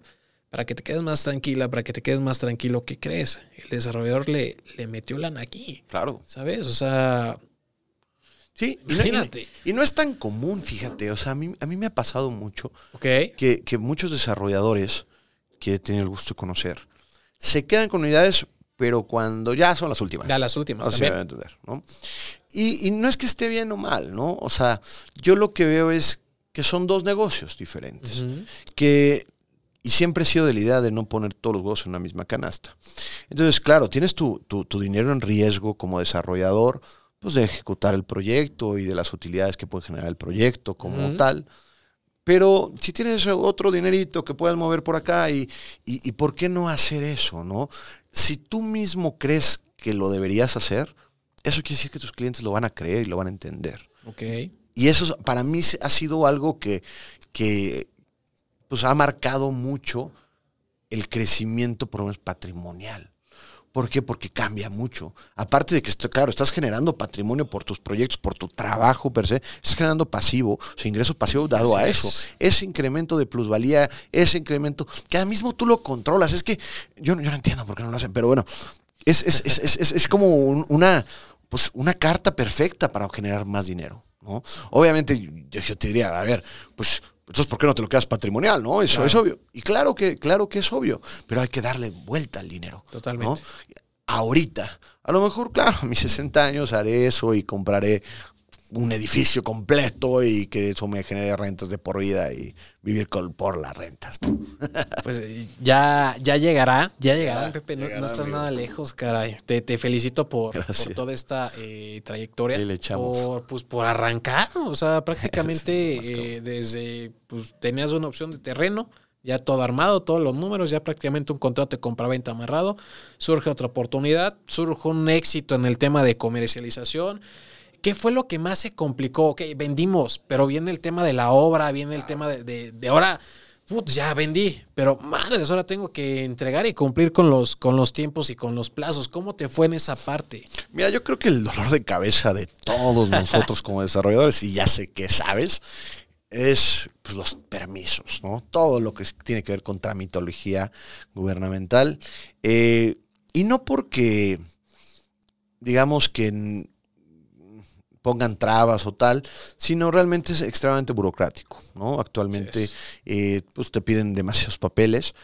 para que te quedes más tranquila, para que te quedes más tranquilo, ¿qué crees? El desarrollador le, le metió lana aquí. Claro. ¿Sabes? O sea, Sí, y no, Imagínate. y- y no es tan común, fíjate. O sea, a mí, a mí me ha pasado mucho ok. que, que muchos desarrolladores que he tenido el gusto de conocer se quedan con unidades, pero cuando ya son las últimas. Ya las últimas también. entender, ¿no? Y, y no es que esté bien o mal, ¿no? O sea, yo lo que veo es que son dos negocios diferentes. Que, y siempre he sido de la idea de no poner todos los huevos en una misma canasta. Entonces, claro, tienes tu, tu- tu dinero en riesgo como desarrollador, pues de ejecutar el proyecto y de las utilidades que puede generar el proyecto como tal. Pero si tienes otro dinerito que puedas mover por acá y, y, y por qué no hacer eso, ¿no? Si tú mismo crees que lo deberías hacer, eso quiere decir que tus clientes lo van a creer y lo van a entender. Ok. Y eso para mí ha sido algo que, que pues ha marcado mucho el crecimiento por lo menos patrimonial. ¿Por qué? Porque cambia mucho. Aparte de que, esto- claro, estás generando patrimonio por tus proyectos, por tu trabajo per se, estás generando pasivo, o sea, ingreso pasivo dado Así a es. eso. Ese incremento de plusvalía, ese incremento, que ahora mismo tú lo controlas. Es que yo, no- yo no entiendo por qué no lo hacen, pero bueno, es, es, es, es, es- es como un- una, pues una carta perfecta para generar más dinero. ¿no? Obviamente, yo, yo te diría, a ver, pues entonces, ¿por qué no te lo quedas patrimonial? ¿no? Eso Claro. es obvio. Y claro que, claro que es obvio, pero hay que darle vuelta al dinero. Totalmente. ¿no? Ahorita, a lo mejor, claro, a mis 60 años haré eso y compraré un edificio completo y que eso me genere rentas de por vida y vivir con, por las rentas. ¿no? Pues eh, ya, ya llegará, ya llegará, Pepe. No, llegará, no estás amigo. nada lejos, caray. Te, te felicito por, toda esta eh, trayectoria. Le echamos. Por, pues, por arrancar. O sea, prácticamente Sí, eh, desde pues tenías una opción de terreno, ya todo armado, todos los números, ya prácticamente un contrato de compraventa amarrado. Surge otra oportunidad, surge un éxito en el tema de comercialización. ¿Qué fue lo que más se complicó? Ok, vendimos, pero viene el tema de la obra, viene el tema de, de, de ahora, putz, ya vendí, pero madres, ahora tengo que entregar y cumplir con los, con los tiempos y con los plazos. ¿Cómo te fue en esa parte? Mira, yo creo que el dolor de cabeza de todos nosotros como desarrolladores, y ya sé que sabes, es pues, los permisos, ¿no? Todo lo que tiene que ver con tramitología gubernamental. Eh, y no porque, digamos que n- pongan trabas o tal, sino realmente es extremadamente burocrático, ¿no? Actualmente eh, pues te piden demasiados papeles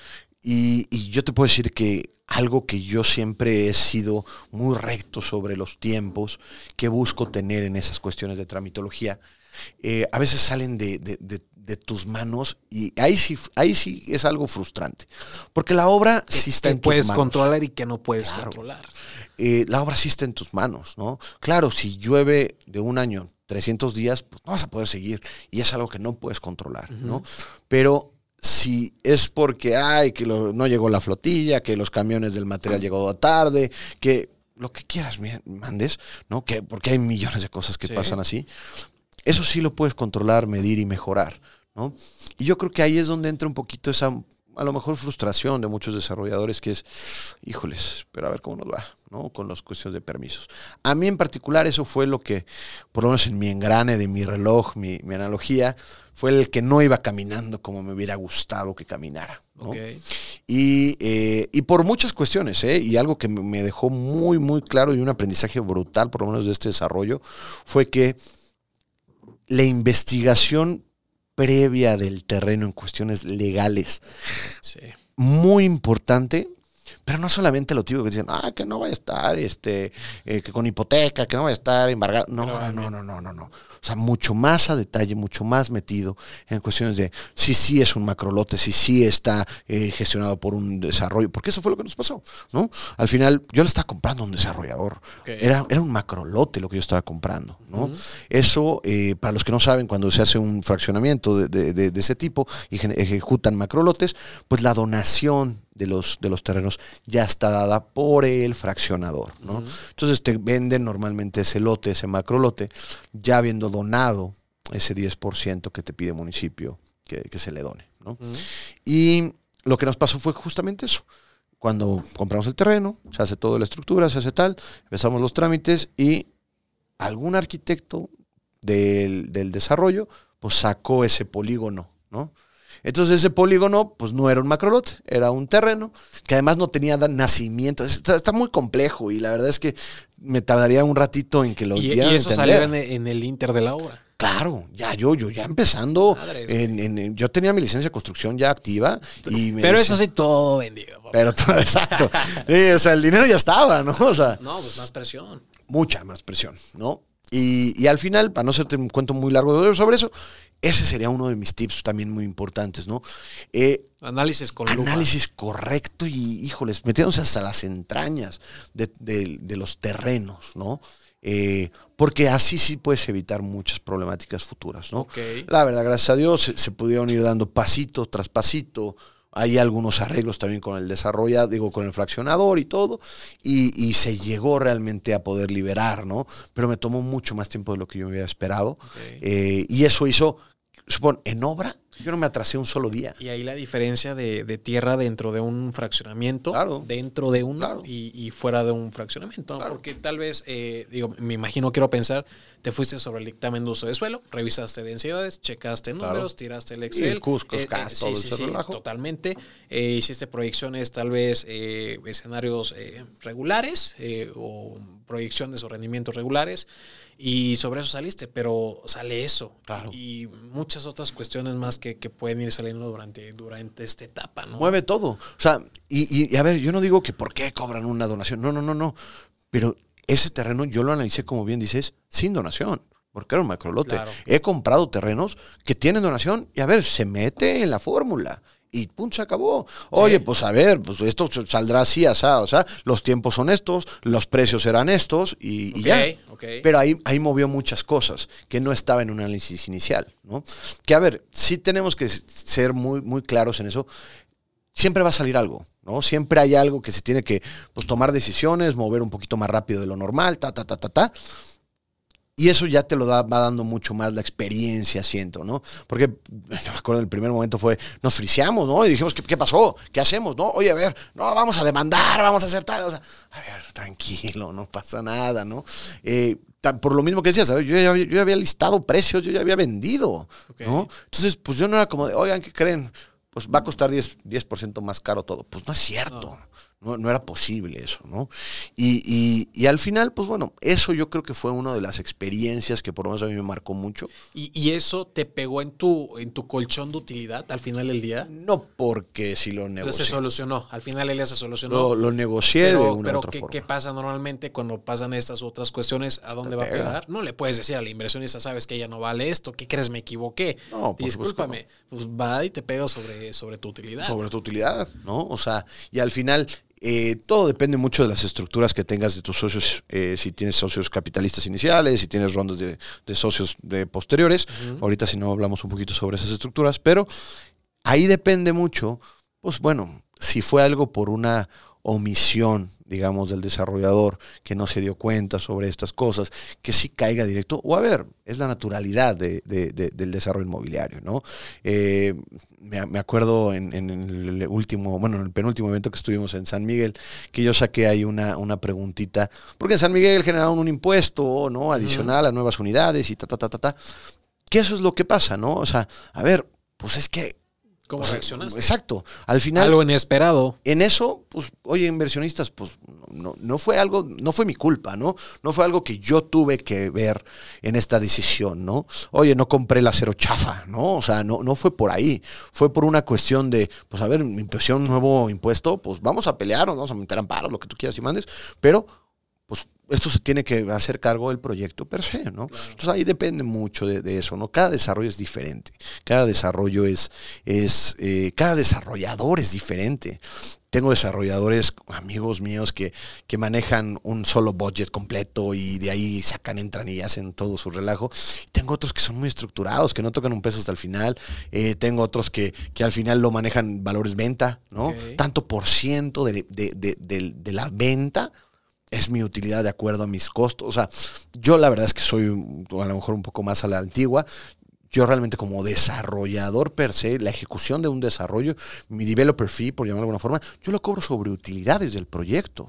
y, y yo te puedo decir que algo que yo siempre he sido muy recto sobre los tiempos que busco tener en esas cuestiones de tramitología, eh, a veces salen de, de- de- de tus manos y ahí sí, ahí sí es algo frustrante. Porque la obra sí está que en tus puedes manos. controlar y que no puedes Claro. controlar. Eh, la obra sí está en tus manos, ¿no? Claro, si llueve de un año 300 días, pues no vas a poder seguir y es algo que no puedes controlar, ¿no? Pero si es porque, ay, que lo- no llegó la flotilla, que los camiones del material llegó tarde, que lo que quieras mandes, ¿no? Que, porque hay millones de cosas que Sí. pasan así. Eso sí lo puedes controlar, medir y mejorar, ¿no? Y yo creo que ahí es donde entra un poquito esa, a lo mejor, frustración de muchos desarrolladores, que es, híjoles, pero a ver cómo nos va, ¿no? Con las cuestiones de permisos. A mí en particular eso fue lo que, por lo menos en mi engrane de mi reloj, mi, mi analogía, fue el que no iba caminando como me hubiera gustado que caminara. Y, eh, y por muchas cuestiones, ¿eh? y algo que me dejó muy, muy claro y un aprendizaje brutal, por lo menos de este desarrollo, fue que la investigación previa del terreno en cuestiones legales, Sí. muy importante, pero no solamente lo típico que dicen, ah, que no vaya a estar este, eh, que con hipoteca, que no vaya a estar embargado. No, no, no, no, no, no, no. O sea, mucho más a detalle, mucho más metido en cuestiones de si sí es un macrolote, si sí está eh, gestionado por un desarrollo, porque eso fue lo que nos pasó, ¿no? Al final, yo le estaba comprando a un desarrollador. Era, era un macrolote lo que yo estaba comprando, ¿no? Eso, eh, para los que no saben, cuando se hace un fraccionamiento de, de- de- de ese tipo y ejecutan macrolotes, pues la donación de los, de los terrenos ya está dada por el fraccionador, ¿no? Entonces te venden normalmente ese lote, ese macrolote, ya habiendo donado ese 10% que te pide el municipio que, que se le done, ¿no? Y lo que nos pasó fue justamente eso. Cuando compramos el terreno, se hace toda la estructura, se hace tal, empezamos los trámites y algún arquitecto del, del desarrollo, pues sacó ese polígono, ¿no? Entonces ese polígono, pues no era un macrolote, era un terreno que además no tenía nacimiento. Está, está muy complejo y la verdad es que me tardaría un ratito en que lo Y, y eso salió en, en el inter de la obra. Claro, ya yo, yo ya empezando, en- en- en- yo tenía mi licencia de construcción ya activa y me Pero dice- eso sí, todo vendido. papá. pero todo, exacto, Sí, o sea, el dinero ya estaba, ¿no? O sea, No, pues más presión. mucha más presión, ¿no? Y, y al final, para no hacerte un cuento muy largo sobre eso, ese sería uno de mis tips también muy importantes, ¿no? Eh, Análisis con lupa. análisis correcto y, híjoles, metiéndose hasta las entrañas de, de- de los terrenos, ¿no? Eh, porque así sí puedes evitar muchas problemáticas futuras, ¿no? La verdad, gracias a Dios, se, se pudieron ir dando pasito tras pasito. Hay algunos arreglos también con el desarrollo, digo, con el fraccionador y todo, y, y se llegó realmente a poder liberar, ¿no? Pero me tomó mucho más tiempo de lo que yo hubiera esperado. Eh, y eso hizo, supón, en obra, yo no me atrasé un solo día. Y ahí la diferencia de, de tierra dentro de un fraccionamiento, Claro. dentro de uno Claro. y, y fuera de un fraccionamiento. ¿no? Claro. Porque tal vez, eh, digo, me imagino, quiero pensar, te fuiste sobre el dictamen de uso de suelo, revisaste densidades, checaste números, tiraste el Y Excel. el Cusco, CAS, todo ese relajo. totalmente. Eh, hiciste proyecciones, tal vez, eh, escenarios eh, regulares eh, o proyecciones o rendimientos regulares. Y sobre eso saliste, pero sale eso. Claro. Y muchas otras cuestiones más que, que pueden ir saliendo durante, durante esta etapa, ¿no? Mueve todo. O sea, y, y- y a ver, yo no digo que por qué cobran una donación. No, no, no, no. Pero ese terreno yo lo analicé, como bien dices, sin donación. Porque era un macrolote. Claro. He comprado terrenos que tienen donación y a ver, se mete en la fórmula. Y punto, se acabó. Oye, pues a ver, pues esto saldrá así, asá, o sea, los tiempos son estos, los precios serán estos y, ya. Pero ahí, ahí movió muchas cosas que no estaba en un análisis inicial, ¿no? Que a ver, sí tenemos que ser muy, muy claros en eso. Siempre va a salir algo, ¿no? Siempre hay algo que se tiene que pues, tomar decisiones, mover un poquito más rápido de lo normal, ta, ta, ta, ta, ta. Y eso ya te lo da, va dando mucho más la experiencia, siento, ¿no? Porque yo me acuerdo en el primer momento fue, nos friseamos, ¿no? Y dijimos, ¿qué, qué pasó? ¿Qué hacemos? ¿No? Oye, a ver, no, vamos a demandar, vamos a hacer tal. O sea, a ver, tranquilo, no pasa nada, ¿no? Eh, tan- por lo mismo que decías, ¿sabes? Yo ya, había- yo ya había listado precios, yo ya había vendido. ¿no? Entonces, pues yo no era como de, oigan, ¿qué creen? Pues va a costar 10%, 10 más caro todo. Pues no es cierto. No, no era posible eso, ¿no? Y, y- y al final, pues bueno, eso yo creo que fue una de las experiencias que por lo menos a mí me marcó mucho. ¿Y, y eso te pegó en tu, en tu colchón de utilidad al final del día? No porque si lo Entonces se negocié. solucionó. Al final el día se solucionó. Lo, lo negocié de pero una u pero otra ¿qué, forma. qué pasa normalmente cuando pasan estas otras cuestiones? ¿A dónde va a pega. pegar? No le puedes decir a la inversionista, sabes que ella no vale esto, ¿qué crees? Me equivoqué. No, que Discúlpame. Pues va y te pega sobre, sobre tu utilidad. sobre tu utilidad, ¿no? O sea, y al final eh, todo depende mucho de las estructuras que tengas de tus socios, eh, si tienes socios capitalistas iniciales, si tienes rondas de, de socios de posteriores. Ahorita si no hablamos un poquito sobre esas estructuras, pero ahí depende mucho, pues bueno, si fue algo por una omisión, digamos, del desarrollador que no se dio cuenta sobre estas cosas, que sí caiga directo, o a ver, es la naturalidad de- de- de- del desarrollo inmobiliario, ¿no? Eh, me, me acuerdo en, en el último, bueno, en el penúltimo evento que estuvimos en San Miguel, que yo saqué ahí una, una preguntita, porque en San Miguel generaron un impuesto, ¿no? Adicional a nuevas unidades y ta, ta, ta, ta, ta. Que eso es lo que pasa, ¿no? O sea, a ver, pues es que... ¿Cómo pues, reaccionaste? Exacto. Al final Algo inesperado. en eso, pues, oye, inversionistas, pues no, no fue algo, no fue mi culpa, ¿no? No fue algo que yo tuve que ver en esta decisión, ¿no? Oye, no compré el acero chafa, ¿no? O sea, no, no fue por ahí. Fue por una cuestión de, pues a ver, me impusieron un nuevo impuesto, pues vamos a pelearnos, vamos a meter amparo, lo que tú quieras y mandes, pero pues esto se tiene que hacer cargo del proyecto per se, ¿no? Entonces ahí depende mucho de, de eso, ¿no? Cada desarrollo es diferente, cada desarrollo es, es eh, cada desarrollador es diferente. Tengo desarrolladores, amigos míos, que, que manejan un solo budget completo y de ahí sacan, entran y hacen todo su relajo. Tengo otros que son muy estructurados, que no tocan un peso hasta el final. Eh, tengo otros que, que al final lo manejan valores venta, ¿no? Tanto por ciento de- de- de la venta es mi utilidad de acuerdo a mis costos. O sea, yo la verdad es que soy a lo mejor un poco más a la antigua. yo realmente como desarrollador per se, la ejecución de un desarrollo, mi developer fee, por llamarlo de alguna forma, yo lo cobro sobre utilidades del proyecto.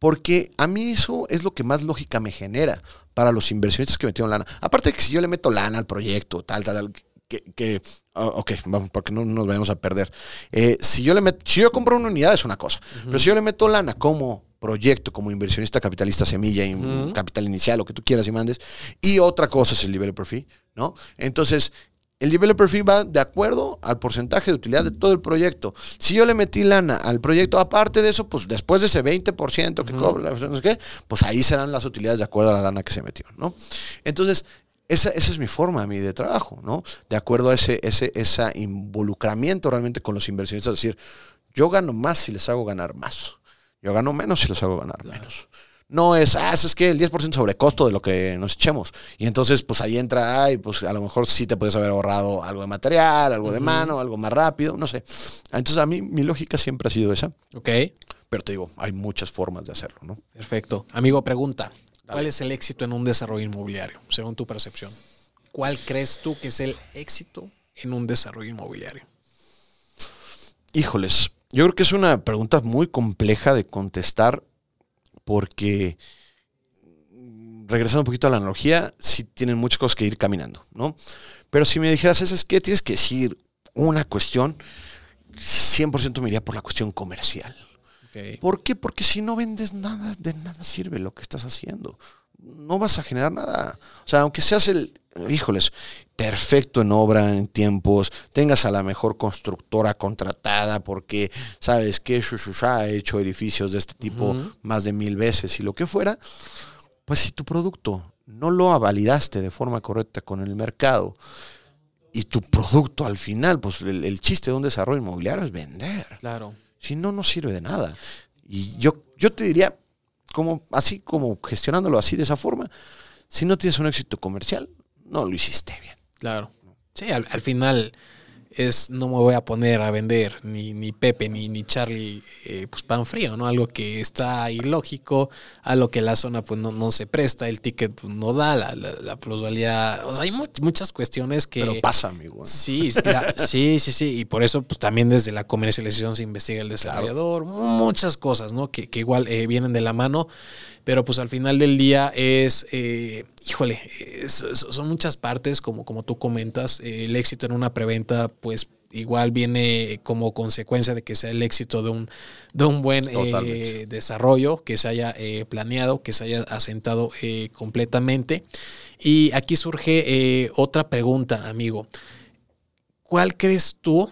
Porque a mí eso es lo que más lógica me genera para los inversionistas que metieron lana. Aparte de que si yo le meto lana al proyecto, tal, tal, tal, que, que ah, ok, vamos, para que no nos vayamos a perder. Eh, si yo le meto, si yo compro una unidad es una cosa, pero si yo le meto lana como proyecto, como inversionista capitalista semilla, y Ujú. capital inicial, lo que tú quieras y mandes, y otra cosa es el developer fee, ¿no? Entonces, el developer fee va de acuerdo al porcentaje de utilidad de todo el proyecto. Si yo le metí lana al proyecto, aparte de eso, pues después de ese 20% que cobra, no sé qué, pues ahí serán las utilidades de acuerdo a la lana que se metió, ¿no? Entonces, esa, esa es mi forma a mí de trabajo, ¿no? De acuerdo a ese, ese ese involucramiento realmente con los inversionistas, es decir, yo gano más si les hago ganar más. Yo gano menos si les hago ganar menos. No es, ah, es que el 10% sobre costo de lo que nos echemos. Y entonces, pues ahí entra, ay, pues a lo mejor sí te puedes haber ahorrado algo de material, algo de mano, algo más rápido, no sé. Entonces, a mí mi lógica siempre ha sido esa. Ok. Pero te digo, hay muchas formas de hacerlo, ¿no? Perfecto. Amigo, pregunta. ¿Cuál es el éxito en un desarrollo inmobiliario, según tu percepción? ¿Cuál crees tú que es el éxito en un desarrollo inmobiliario? Híjoles, yo creo que es una pregunta muy compleja de contestar porque, mm, regresando un poquito a la analogía, sí tienen muchas cosas que ir caminando, ¿no? Pero si me dijeras, ¿es que tienes que decir una cuestión? 100% me iría por la cuestión comercial. ¿Por qué? Porque si no vendes nada, de nada sirve lo que estás haciendo. No vas a generar nada. O sea, aunque seas el, híjoles, perfecto en obra, en tiempos, tengas a la mejor constructora contratada porque sabes que Shusha ha hecho edificios de este tipo más de mil veces y lo que fuera, pues si tu producto no lo validaste de forma correcta con el mercado y tu producto al final, pues el, el chiste de un desarrollo inmobiliario es vender. Claro. Si no, no sirve de nada. Y yo, yo te diría, como, así como gestionándolo así de esa forma, si no tienes un éxito comercial, no lo hiciste bien. Claro. Sí, al, al final es no me voy a poner a vender ni, ni Pepe ni, ni Charlie eh, pues pan frío, ¿no? Algo que está ilógico, a lo que la zona pues no, no se presta, el ticket pues, no da, la, la, la plusvalía. O sea, hay mu- muchas cuestiones que. Pero pasa, amigo. Sí, sí, sí, sí. Y por eso, pues también desde la comercialización se investiga el desarrollador. Muchas cosas, ¿no? Que, que igual eh, vienen de la mano. Pero pues al final del día es, eh, híjole, es- son muchas partes, como, como tú comentas. Eh, el éxito en una preventa, pues igual viene como consecuencia de que sea el éxito de un, de un buen eh, desarrollo, que se haya planeado, que se haya asentado completamente. Y aquí surge otra pregunta, amigo. ¿Cuál crees tú,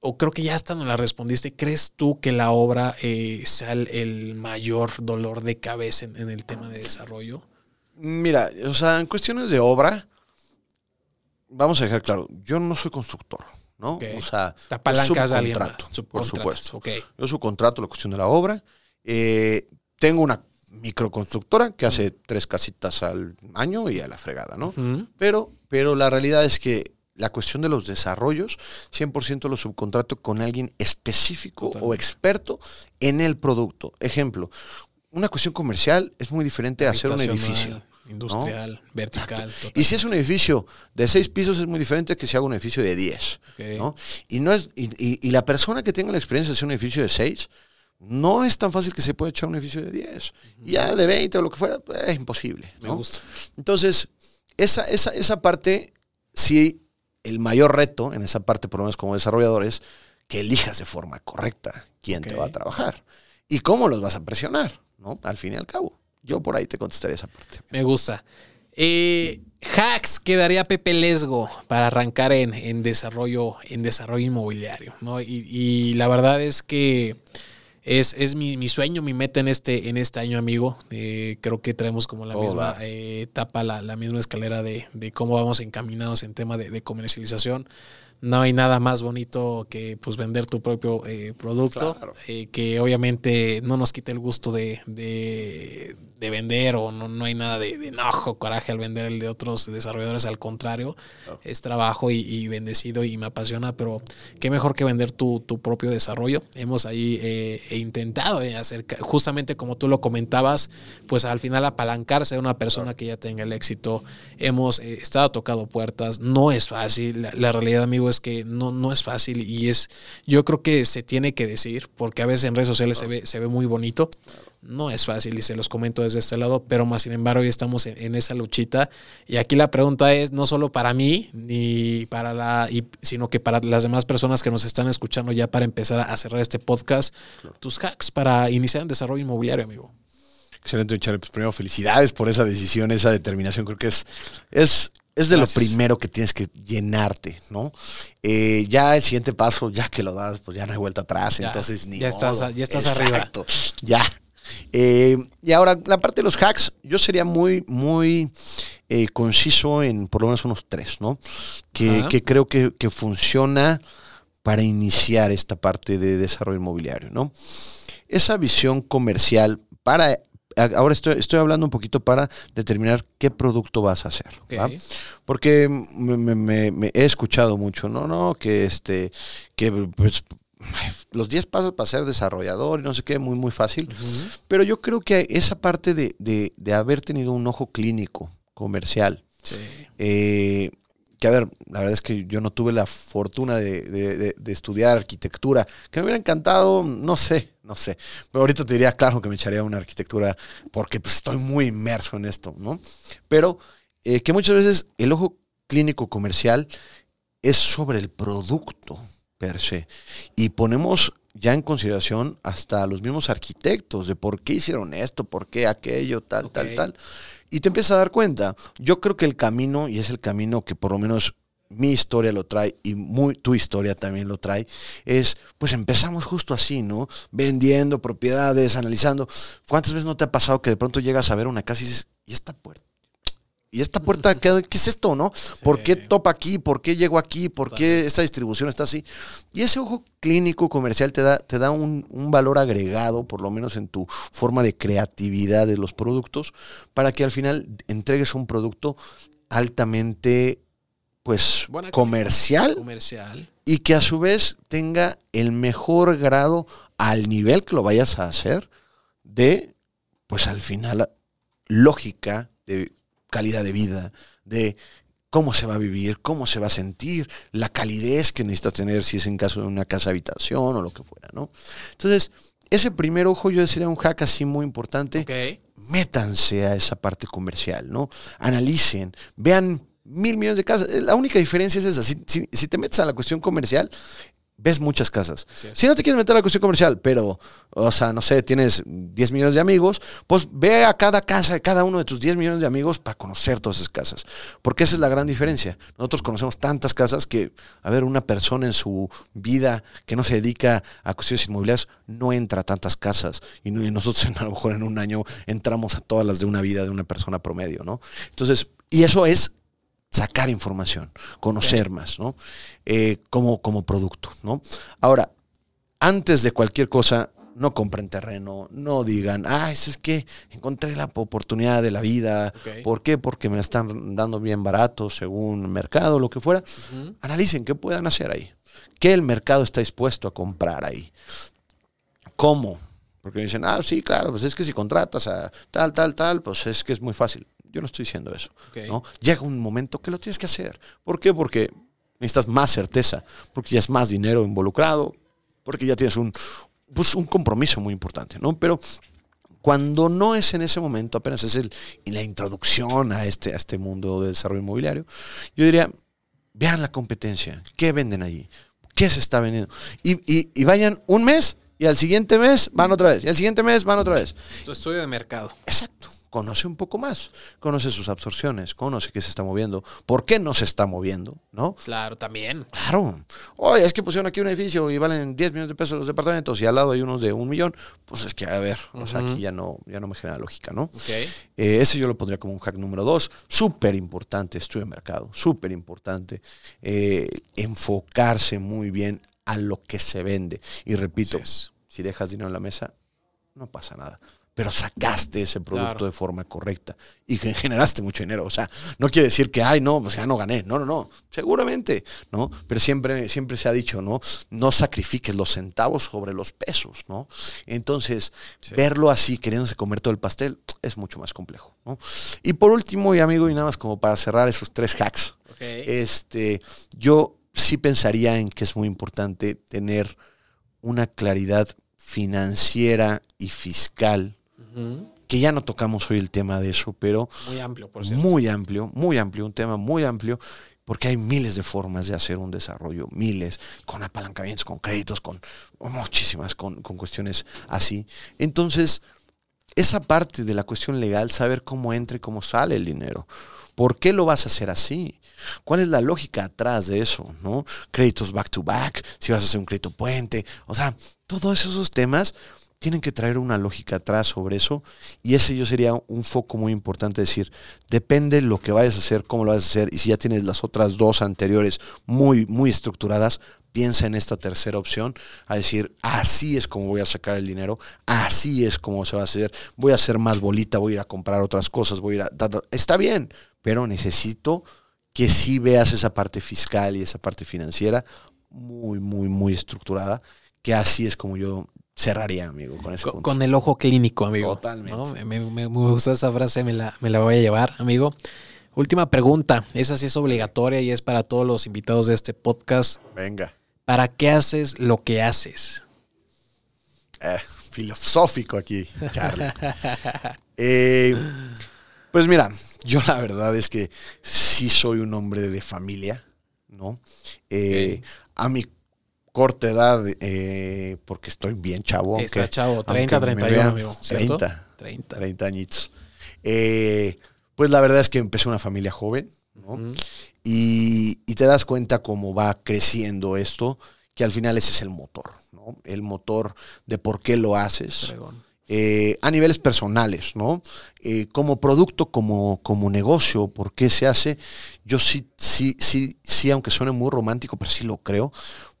o creo que ya hasta nos la respondiste, crees tú que la obra eh, sea el, el mayor dolor de cabeza en, en el tema de desarrollo? Mira, o sea, en cuestiones de obra, vamos a dejar claro, yo no soy constructor, ¿no? O sea, Te apalancas yo a alguien más, subcontrato, por supuesto. Ok. Yo subcontrato la cuestión de la obra. Eh, tengo una microconstructora que hace tres casitas al año y a la fregada, ¿no? Pero, pero la realidad es que la cuestión de los desarrollos, 100% lo subcontrato con alguien específico o experto en el producto. Ejemplo, una cuestión comercial es muy diferente a hacer un edificio. Industrial, vertical. Y si es un edificio de seis pisos es muy diferente que si haga un edificio de 10. Ok. ¿no? Y, no es, y, y- y la persona que tenga la experiencia de hacer un edificio de 6, no es tan fácil que se pueda echar un edificio de 10. Y ya de 20 o lo que fuera, pues, es imposible. Me gusta. Entonces, esa, esa, esa parte, sí, el mayor reto en esa parte, por lo menos como desarrollador, es que elijas de forma correcta quién te va a trabajar y cómo los vas a presionar, ¿no? Al fin y al cabo. Yo por ahí te contestaré esa parte. Me gusta. Eh, hacks que daría Pepe Lesgo para arrancar en, en desarrollo, en desarrollo inmobiliario. ¿no? Y, y la verdad es que es, es mi, mi sueño, mi meta en este, en este año, amigo. Eh, creo que traemos como la misma eh, etapa, la, la misma escalera de, de cómo vamos encaminados en tema de, de comercialización. No hay nada más bonito que pues vender tu propio eh, producto, Claro. eh, que obviamente no nos quite el gusto de, de, de vender o no, no hay nada de, de enojo, coraje al vender el de otros desarrolladores, al contrario, es trabajo y, y bendecido y me apasiona, pero qué mejor que vender tu, tu propio desarrollo. Hemos ahí eh, intentado eh, hacer, ca- justamente como tú lo comentabas, pues al final apalancarse de una persona que ya tenga el éxito. Hemos eh, estado tocado puertas, no es fácil, la, la realidad amigo es que no, no es fácil y es, yo creo que se tiene que decir, porque a veces en redes sociales se, ve, se ve muy bonito, no es fácil y se los comento desde este lado, pero más sin embargo ya estamos en, en esa luchita y aquí la pregunta es no solo para mí ni para la y- sino que para las demás personas que nos están escuchando ya para empezar a cerrar este podcast, tus hacks para iniciar el desarrollo inmobiliario, amigo. Excelente, Charlie. Pues primero, felicidades por esa decisión, esa determinación. Creo que es, es, es de Gracias. lo primero que tienes que llenarte, ¿no? Eh, ya el siguiente paso, ya que lo das, pues ya no hay vuelta atrás. Ya, entonces, ni ya estás- ya estás arriba. Exacto, Ya. Eh, y ahora, la parte de los hacks, yo sería muy, muy eh, conciso en por lo menos unos tres, ¿no? Que, que creo que, que funciona para iniciar esta parte de desarrollo inmobiliario, ¿no? Esa visión comercial para ahora estoy, estoy hablando un poquito para determinar qué producto vas a hacer. ¿va? Ok. Porque me, me- me- me he escuchado mucho, no, no, que este, que pues, los 10 pasos para ser desarrollador y no sé qué, muy, muy fácil. Pero yo creo que esa parte de, de- de haber tenido un ojo clínico, comercial, Sí. eh, que a ver, la verdad es que yo no tuve la fortuna de, de- de- de estudiar arquitectura, que me hubiera encantado, no sé, no sé. Pero ahorita te diría, claro que me echaría una arquitectura porque pues, estoy muy inmerso en esto, ¿no? Pero eh, que muchas veces el ojo clínico comercial es sobre el producto per se. Y ponemos ya en consideración hasta los mismos arquitectos de por qué hicieron esto, por qué aquello, tal, tal, tal. Y te empiezas a dar cuenta. Yo creo que el camino, y es el camino que por lo menos mi historia lo trae y muy, tu historia también lo trae, es, pues empezamos justo así, ¿no? Vendiendo propiedades, analizando. ¿Cuántas veces no te ha pasado que de pronto llegas a ver una casa y dices, ¿y esta puerta? ¿Y esta puerta qué, qué es esto, no? ¿Por qué topa aquí? ¿Por qué llego aquí? ¿Por qué esta distribución está así? Y ese ojo clínico comercial te da, te da un, un valor agregado, por lo menos en tu forma de creatividad de los productos, para que al final entregues un producto altamente, pues, Buena comercial Comercial. y que a su vez tenga el mejor grado al nivel que lo vayas a hacer de, pues al final, lógica, de calidad de vida, de cómo se va a vivir, cómo se va a sentir, la calidez que necesitas tener si es en caso de una casa habitación o lo que fuera, ¿no? Entonces, ese primer ojo yo sería un hack así muy importante métanse a esa parte comercial, ¿no? Analicen, vean mil millones de casas. La única diferencia es esa. Si, si- si te metes a la cuestión comercial, ves muchas casas. Si no te quieres meter a la cuestión comercial, pero, o sea, no sé, tienes 10 millones de amigos, pues ve a cada casa de cada uno de tus 10 millones de amigos para conocer todas esas casas. Porque esa es la gran diferencia. Nosotros conocemos tantas casas que, a ver, una persona en su vida que no se dedica a cuestiones inmobiliarias no entra a tantas casas. Y nosotros a lo mejor en un año entramos a todas las de una vida de una persona promedio, ¿no? Entonces, y eso es sacar información, conocer más, ¿no? Eh, como, como producto, ¿no? Ahora, antes de cualquier cosa, no compren terreno, no digan, ah, eso es que encontré la oportunidad de la vida. ¿Por qué? Porque me están dando bien barato según mercado, lo que fuera. Analicen qué puedan hacer ahí. ¿Qué el mercado está dispuesto a comprar ahí? ¿Cómo? Porque dicen, ah, sí, claro, pues es que si contratas a tal, tal, tal, pues es que es muy fácil. Yo no estoy diciendo eso. Llega un momento que lo tienes que hacer. ¿Por qué? Porque necesitas más certeza, porque ya es más dinero involucrado, porque ya tienes un, pues, un compromiso muy importante, ¿no? Pero cuando no es en ese momento, apenas es el, la introducción a este, a este mundo de desarrollo inmobiliario, yo diría, vean la competencia, qué venden allí, qué se está vendiendo. Y, y- y vayan un mes y al siguiente mes van otra vez, y al siguiente mes van otra vez. Tu estudio de mercado. Exacto. Conoce un poco más, conoce sus absorciones, conoce qué se está moviendo, por qué no se está moviendo, ¿no? Claro, también. Claro. Oye, es que pusieron aquí un edificio y valen 10 millones de pesos los departamentos y al lado hay unos de un millón. Pues es que, a ver, o sea, aquí ya no, ya no me genera lógica, ¿no? Ok. Eh, ese yo lo pondría como un hack número dos. Súper importante, estudio de mercado, súper importante. eh, enfocarse muy bien a lo que se vende. Y repito, si dejas dinero en la mesa, no pasa nada. Pero sacaste ese producto Claro. de forma correcta y generaste mucho dinero. O sea, no quiere decir que, ay, no, o sea, no gané. No, no, no. Seguramente, ¿no? Pero siempre, siempre se ha dicho, ¿no? No sacrifiques los centavos sobre los pesos, ¿no? Entonces, Sí. verlo así, queriéndose comer todo el pastel, es mucho más complejo, ¿no? Y por último, y amigo, y nada más como para cerrar esos tres hacks, este, yo sí pensaría en que es muy importante tener una claridad financiera y fiscal, Que ya no tocamos hoy el tema de eso, pero Muy amplio, por cierto. muy amplio, muy amplio, un tema muy amplio, porque hay miles de formas de hacer un desarrollo, miles, con apalancamientos, con créditos, con muchísimas, con, con cuestiones así. Entonces, esa parte de la cuestión legal, saber cómo entra y cómo sale el dinero. ¿Por qué lo vas a hacer así? ¿Cuál es la lógica atrás de eso? ¿no? Créditos back to back, si vas a hacer un crédito puente, o sea, todos esos temas tienen que traer una lógica atrás sobre eso y ese yo sería un foco muy importante, decir, depende lo que vayas a hacer, cómo lo vas a hacer y si ya tienes las otras dos anteriores muy, muy estructuradas, piensa en esta tercera opción, a decir, así es como voy a sacar el dinero, así es como se va a hacer, voy a hacer más bolita, voy a ir a comprar otras cosas, voy a ir a... Está bien, pero necesito que sí veas esa parte fiscal y esa parte financiera muy, muy, muy estructurada, que así es como yo cerraría, amigo, con ese Con, punto. con el ojo clínico, amigo. Totalmente. ¿no? Me, me- me gusta esa frase, me la, me la voy a llevar, amigo. Última pregunta, esa sí es obligatoria y es para todos los invitados de este podcast. Venga. ¿Para qué haces lo que haces? Eh, filosófico aquí, Charlie. Eh, pues mira, yo la verdad es que sí soy un hombre de familia, ¿no? Eh, A mi corta edad, eh, porque estoy bien chavo. Está aunque- chavo, 30, aunque me 31, vean amigo. ¿cierto? 30, 30. 30 añitos. Eh, pues la verdad es que empecé una familia joven, ¿no? Y, y te das cuenta cómo va creciendo esto, que al final ese es el motor, ¿no? El motor de por qué lo haces. Eh, a niveles personales, ¿no? Eh, como producto, como, como negocio, ¿por qué se hace? Yo sí, sí, sí, sí, aunque suene muy romántico, pero sí lo creo,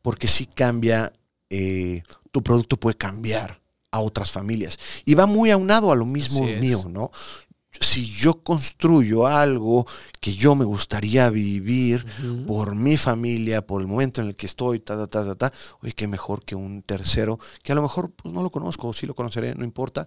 porque sí cambia, eh, tu producto puede cambiar a otras familias. Y va muy aunado a lo mismo mío, ¿no? Si yo construyo algo que yo me gustaría vivir por mi familia, por el momento en el que estoy, ta, ta, ta, ta, ta, oye, qué mejor que un tercero, que a lo mejor pues, no lo conozco, o sí lo conoceré, no importa,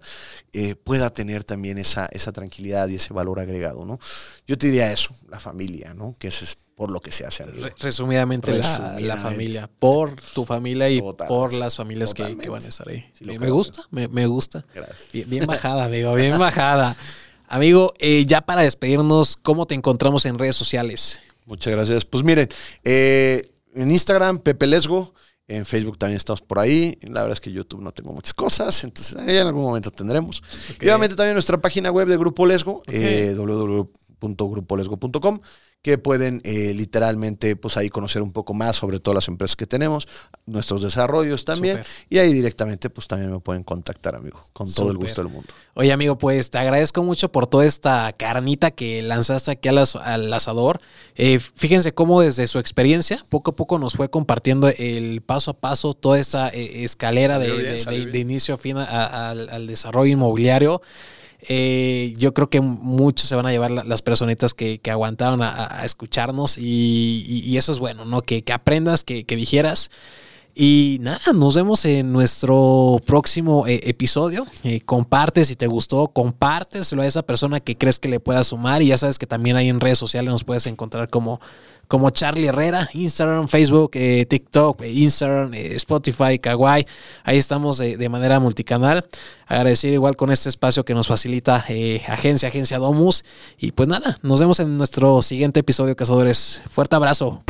eh, pueda tener también esa, esa tranquilidad y ese valor agregado, ¿no? Yo te diría eso, la familia, ¿no? Que eso es por lo que se hace. Re- resumidamente, la- La, Resumidamente. familia. Por tu familia y Totalmente. por las familias que, van a estar ahí. Sí lo me, gusta, me, me gusta. Gracias. Bien, bien bajada, amigo, bien bajada. Amigo, eh, ya para despedirnos, ¿cómo te encontramos en redes sociales? Muchas gracias. Pues miren, eh, en Instagram, Pepe Lesgo. En Facebook también estamos por ahí. La verdad es que YouTube no tengo muchas cosas, entonces ahí en algún momento tendremos. Y obviamente también nuestra página web de Grupo Lesgo, eh, www.grupolesgo.com, que pueden eh, literalmente pues ahí conocer un poco más sobre todas las empresas que tenemos, nuestros desarrollos también. Y ahí directamente pues también me pueden contactar, amigo, con todo el gusto del mundo. Oye, amigo, pues te agradezco mucho por toda esta carnita que lanzaste aquí al, as- al asador. Eh, fíjense cómo desde su experiencia, poco a poco nos fue compartiendo el paso a paso, toda esta eh, escalera de, Salió bien, de- salió de- bien. de inicio a fin a- a- al, al desarrollo inmobiliario. Eh, yo creo que muchos se van a llevar la- las personitas que, que aguantaron a, escucharnos y eso es bueno, ¿no? Que, que aprendas, que, que dijeras. Y nada, nos vemos en nuestro próximo eh, episodio. Eh, comparte si te gustó, compárteselo a esa persona que crees que le pueda sumar. Y ya sabes que también ahí en redes sociales nos puedes encontrar como, como Charlie Herrera, Instagram, Facebook, eh, TikTok, Instagram, Spotify, Kawaii. Ahí estamos de, de manera multicanal. Agradecido igual con este espacio que nos facilita Agencia, Agencia Domus. Y pues nada, nos vemos en nuestro siguiente episodio, Cazadores. Fuerte abrazo.